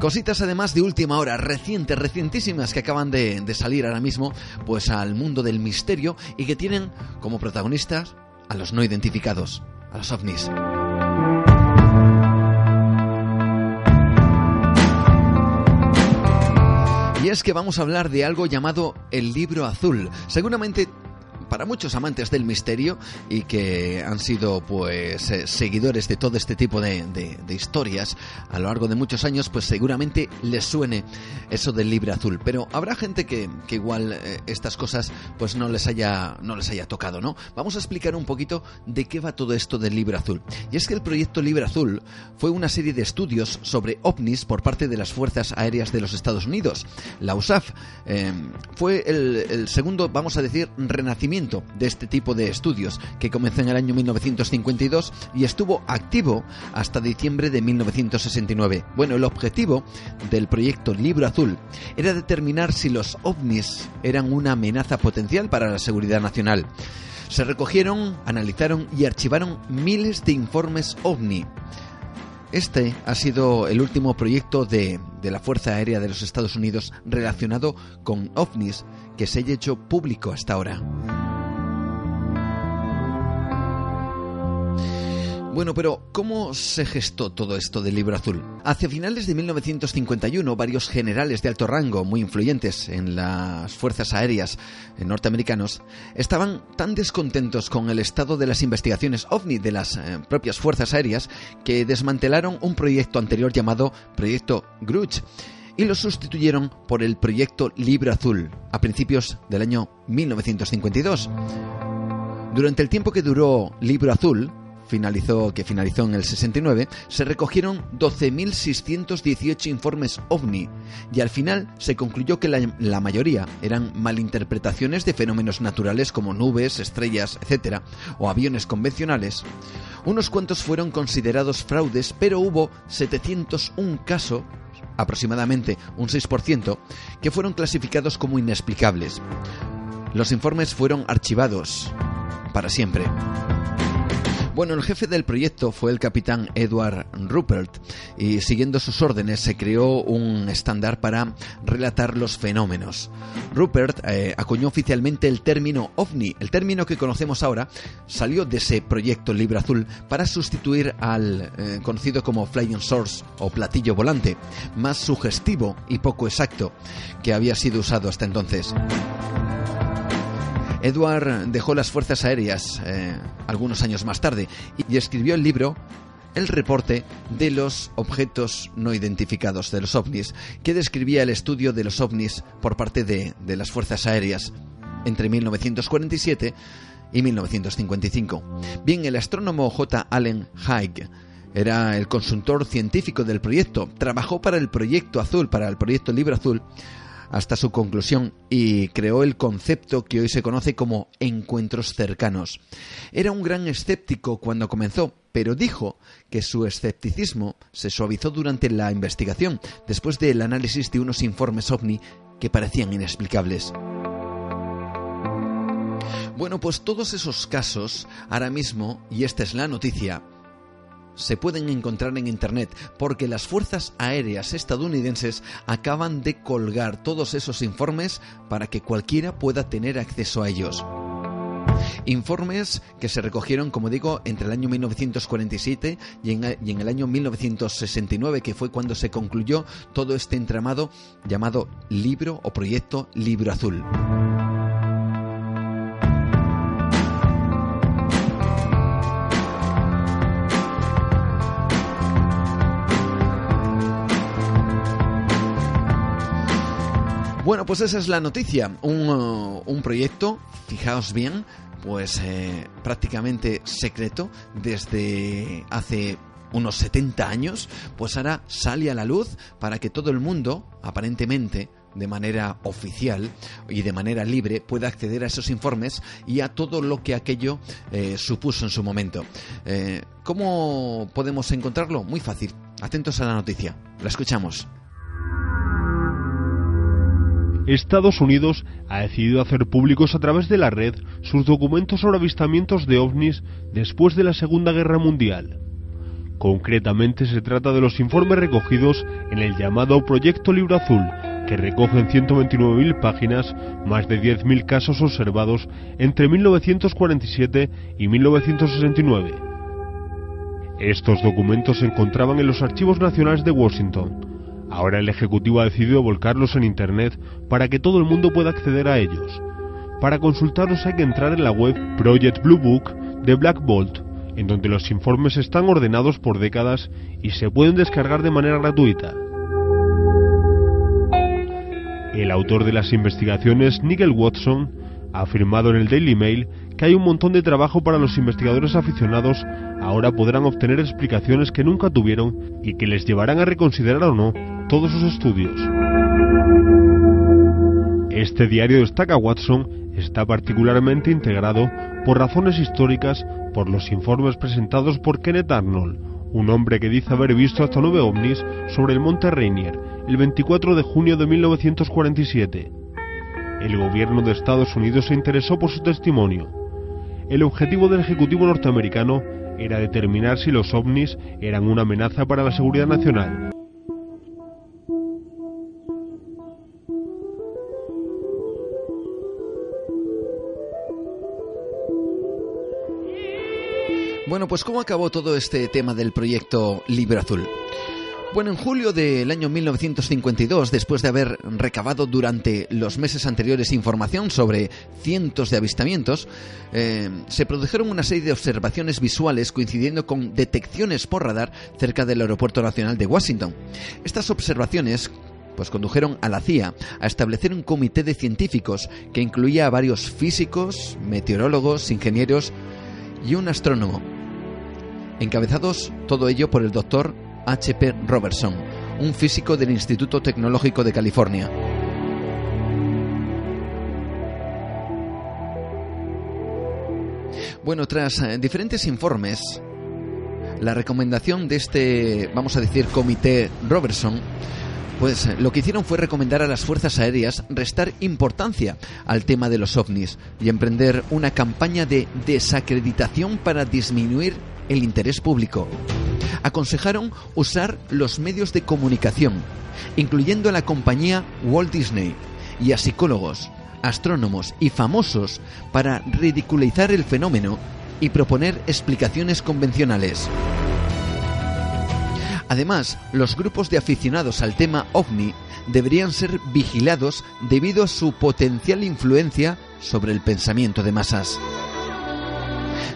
Cositas además de última hora, recientes, recientísimas, que acaban de, de salir ahora mismo, pues al mundo del misterio y que tienen como protagonistas a los no identificados, a los ovnis. Y es que vamos a hablar de algo llamado el libro azul. Seguramente para muchos amantes del misterio y que han sido pues eh, seguidores de todo este tipo de, historias a lo largo de muchos años, pues seguramente les suene eso del libro azul. Pero habrá gente que, igual eh, estas cosas pues no les haya no les haya tocado, ¿no? Vamos a explicar un poquito de qué va todo esto del libro azul. Y es que el proyecto Libro Azul fue una serie de estudios sobre ovnis por parte de las Fuerzas Aéreas de los Estados Unidos. La USAF eh, fue el segundo, vamos a decir, renacimiento de este tipo de estudios, que comenzó en el año 1952 y estuvo activo hasta diciembre de 1969. Bueno, el objetivo del proyecto Libro Azul era determinar si los ovnis eran una amenaza potencial para la seguridad nacional. Se recogieron, analizaron y archivaron miles de informes ovni. Este ha sido el último proyecto de, de, la Fuerza Aérea de los Estados Unidos relacionado con ovnis que se haya hecho público hasta ahora. Bueno, pero ¿cómo se gestó todo esto del libro azul? Hacia finales de 1951, varios generales de alto rango, muy influyentes en las fuerzas aéreas norteamericanos, estaban tan descontentos con el estado de las investigaciones ovni de las eh, propias fuerzas aéreas que desmantelaron un proyecto anterior llamado Proyecto Grudge y lo sustituyeron por el proyecto Libro Azul a principios del año 1952. Durante el tiempo que duró Libro Azul, finalizó, que finalizó en el 69, se recogieron 12.618 informes ovni y al final se concluyó que la, mayoría eran malinterpretaciones de fenómenos naturales como nubes, estrellas, etc., o aviones convencionales. Unos cuantos fueron considerados fraudes, pero hubo 701 casos aproximadamente un 6%, que fueron clasificados como inexplicables. Los informes fueron archivados para siempre. Bueno, el jefe del proyecto fue el capitán Edward Rupert y siguiendo sus órdenes se creó un estándar para relatar los fenómenos. Rupert eh, acuñó oficialmente el término ovni. El término que conocemos ahora salió de ese proyecto Libro Azul para sustituir al eh, conocido como Flying Source o platillo volante, más sugestivo y poco exacto que había sido usado hasta entonces. Edward dejó las Fuerzas Aéreas eh, algunos años más tarde y escribió el libro el reporte de los objetos no identificados, de los ovnis, que describía el estudio de los ovnis por parte de, de las Fuerzas Aéreas entre 1947 y 1955. Bien, el astrónomo J. Allen Haig era el consultor científico del proyecto, trabajó para el proyecto azul, para el proyecto Libro Azul, hasta su conclusión y creó el concepto que hoy se conoce como encuentros cercanos. Era un gran escéptico cuando comenzó, pero dijo que su escepticismo se suavizó durante la investigación, después del análisis de unos informes ovni que parecían inexplicables. Bueno, pues todos esos casos, ahora mismo, y esta es la noticia, se pueden encontrar en Internet porque las fuerzas aéreas estadounidenses acaban de colgar todos esos informes para que cualquiera pueda tener acceso a ellos. Informes que se recogieron, como digo, entre el año 1947 y en, el año 1969, que fue cuando se concluyó todo este entramado llamado libro o proyecto Libro Azul. Pues esa es la noticia. Un, uh, un proyecto, fijaos bien, pues eh, prácticamente secreto desde hace unos 70 años, pues ahora sale a la luz para que todo el mundo, aparentemente, de manera oficial y de manera libre pueda acceder a esos informes y a todo lo que aquello eh, supuso en su momento. Eh, ¿Cómo podemos encontrarlo? Muy fácil. Atentos a la noticia. La escuchamos.
Estados Unidos ha decidido hacer públicos a través de la red sus documentos sobre avistamientos de ovnis después de la Segunda Guerra Mundial. Concretamente se trata de los informes recogidos en el llamado Proyecto Libro Azul, que recoge en 129.000 páginas más de 10.000 casos observados entre 1947 y 1969. Estos documentos se encontraban en los archivos nacionales de Washington. Ahora el Ejecutivo ha decidido volcarlos en Internet para que todo el mundo pueda acceder a ellos. Para consultarlos hay que entrar en la web Project Blue Book de Black Bolt, en donde los informes están ordenados por décadas y se pueden descargar de manera gratuita. El autor de las investigaciones, Nigel Watson, ha afirmado en el Daily Mail que hay un montón de trabajo para los investigadores aficionados, ahora podrán obtener explicaciones que nunca tuvieron y que les llevarán a reconsiderar o no todos sus estudios. Este diario, destaca Watson, está particularmente integrado por razones históricas por los informes presentados por Kenneth Arnold, un hombre que dice haber visto hasta nueve ovnis sobre el monte Rainier el 24 de junio de 1947. El gobierno de Estados Unidos se interesó por su testimonio. El objetivo del Ejecutivo norteamericano era determinar si los ovnis eran una amenaza para la seguridad nacional.
Bueno, pues ¿cómo acabó todo este tema del proyecto Libro Azul? Bueno, en julio del año 1952, después de haber recabado durante los meses anteriores información sobre cientos de avistamientos, eh, se produjeron una serie de observaciones visuales coincidiendo con detecciones por radar cerca del Aeropuerto Nacional de Washington. Estas observaciones pues condujeron a la CIA a establecer un comité de científicos que incluía a varios físicos, meteorólogos, ingenieros y un astrónomo encabezados todo ello por el doctor H.P. Robertson, un físico del Instituto Tecnológico de California. Bueno, tras eh, diferentes informes, la recomendación de este, vamos a decir, comité Robertson pues eh, lo que hicieron fue recomendar a las fuerzas aéreas restar importancia al tema de los ovnis y emprender una campaña de desacreditación para disminuir el interés público. Aconsejaron usar los medios de comunicación, incluyendo a la compañía Walt Disney y a psicólogos, astrónomos y famosos para ridiculizar el fenómeno y proponer explicaciones convencionales. Además, los grupos de aficionados al tema ovni deberían ser vigilados debido a su potencial influencia sobre el pensamiento de masas.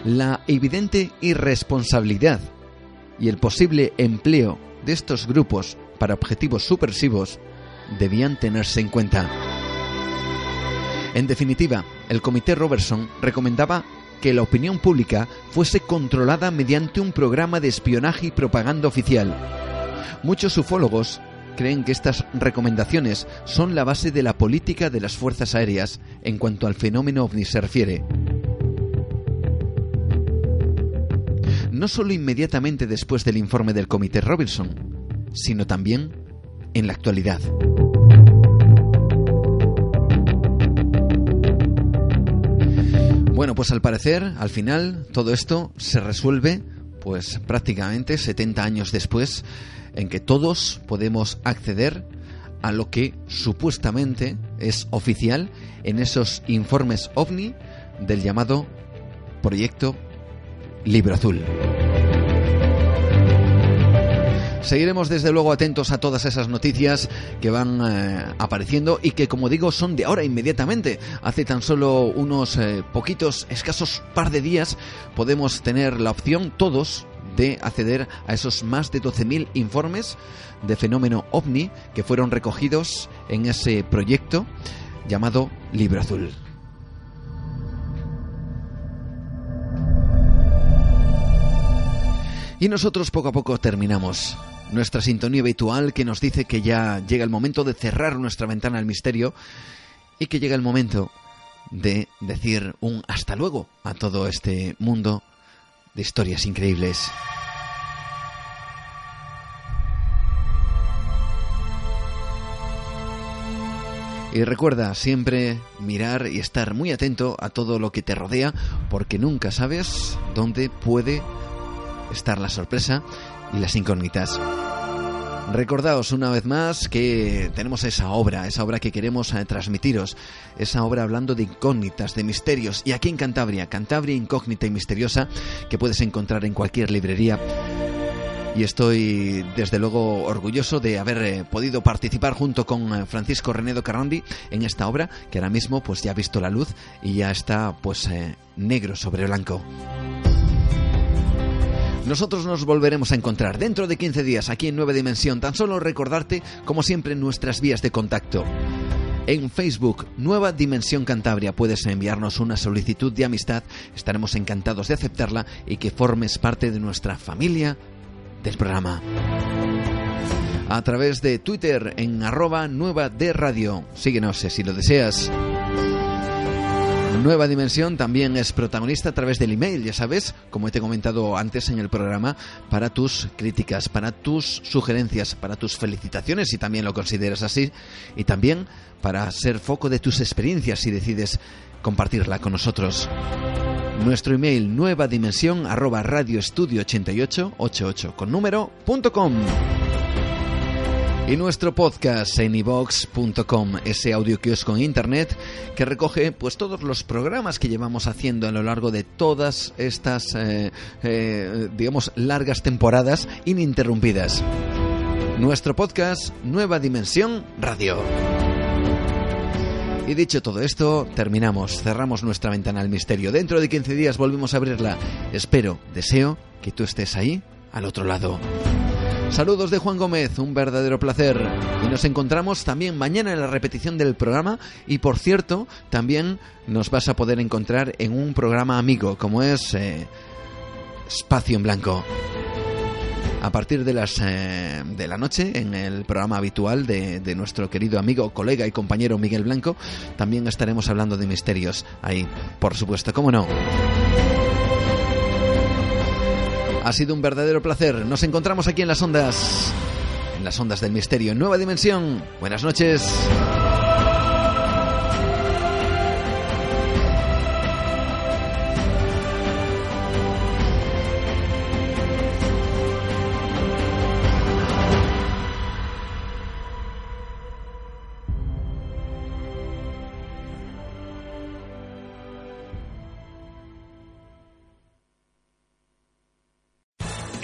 La evidente irresponsabilidad y el posible empleo de estos grupos para objetivos subversivos debían tenerse en cuenta. En definitiva, el Comité Robertson recomendaba que la opinión pública fuese controlada mediante un programa de espionaje y propaganda oficial. Muchos ufólogos creen que estas recomendaciones son la base de la política de las fuerzas aéreas en cuanto al fenómeno ovni se refiere. No solo inmediatamente después del informe del Comité Robinson, sino también en la actualidad. Bueno, pues al parecer, al final, todo esto se resuelve, pues prácticamente 70 años después, en que todos podemos acceder a lo que supuestamente es oficial en esos informes ovni del llamado proyecto Libro Azul. Seguiremos desde luego atentos a todas esas noticias que van eh, apareciendo y que como digo son de ahora inmediatamente. Hace tan solo unos eh, poquitos, escasos par de días podemos tener la opción todos de acceder a esos más de 12.000 informes de fenómeno ovni que fueron recogidos en ese proyecto llamado Libro Azul. Y nosotros poco a poco terminamos nuestra sintonía habitual que nos dice que ya llega el momento de cerrar nuestra ventana al misterio y que llega el momento de decir un hasta luego a todo este mundo de historias increíbles. Y recuerda siempre mirar y estar muy atento a todo lo que te rodea, porque nunca sabes dónde puede estar la sorpresa y las incógnitas. Recordaos una vez más que tenemos esa obra, esa obra que queremos eh, transmitiros, esa obra hablando de incógnitas, de misterios, y aquí en Cantabria, Cantabria incógnita y misteriosa, que puedes encontrar en cualquier librería y estoy desde luego orgulloso de haber eh, podido participar junto con eh, Francisco Renedo Carrandi en esta obra que ahora mismo pues ya ha visto la luz y ya está pues negro sobre blanco. Nosotros nos volveremos a encontrar dentro de 15 días aquí en Nueva Dimensión. Tan solo recordarte, como siempre, nuestras vías de contacto. En Facebook, Nueva Dimensión Cantabria, puedes enviarnos una solicitud de amistad. Estaremos encantados de aceptarla y que formes parte de nuestra familia del programa. A través de Twitter en arroba nueva de radio. Síguenos si lo deseas. Nueva Dimensión también es protagonista a través del email, ya sabes, como te he comentado antes en el programa, para tus críticas, para tus sugerencias, para tus felicitaciones, si también lo consideras así, y también para ser foco de tus experiencias si decides compartirla con nosotros. Nuestro email nueva dimensión arroba radioestudio 8888 con número punto com. Y nuestro podcast en ivox.com, ese audio kiosco en internet que recoge pues todos los programas que llevamos haciendo a lo largo de todas estas, eh, eh, digamos, largas temporadas ininterrumpidas. Nuestro podcast Nueva Dimensión Radio. Y dicho todo esto, terminamos, cerramos nuestra ventana al misterio. Dentro de 15 días volvemos a abrirla. Espero, deseo que tú estés ahí, al otro lado. Saludos de Juan Gómez, un verdadero placer. Y nos encontramos también mañana en la repetición del programa. Y por cierto, también nos vas a poder encontrar en un programa amigo, como es eh, Espacio en Blanco a partir de las eh, de la noche en el programa habitual de, de, nuestro querido amigo, colega y compañero Miguel Blanco. También estaremos hablando de misterios ahí, por supuesto, cómo no. Ha sido un verdadero placer. Nos encontramos aquí en las ondas, en las ondas del misterio, en Nueva Dimensión. Buenas noches.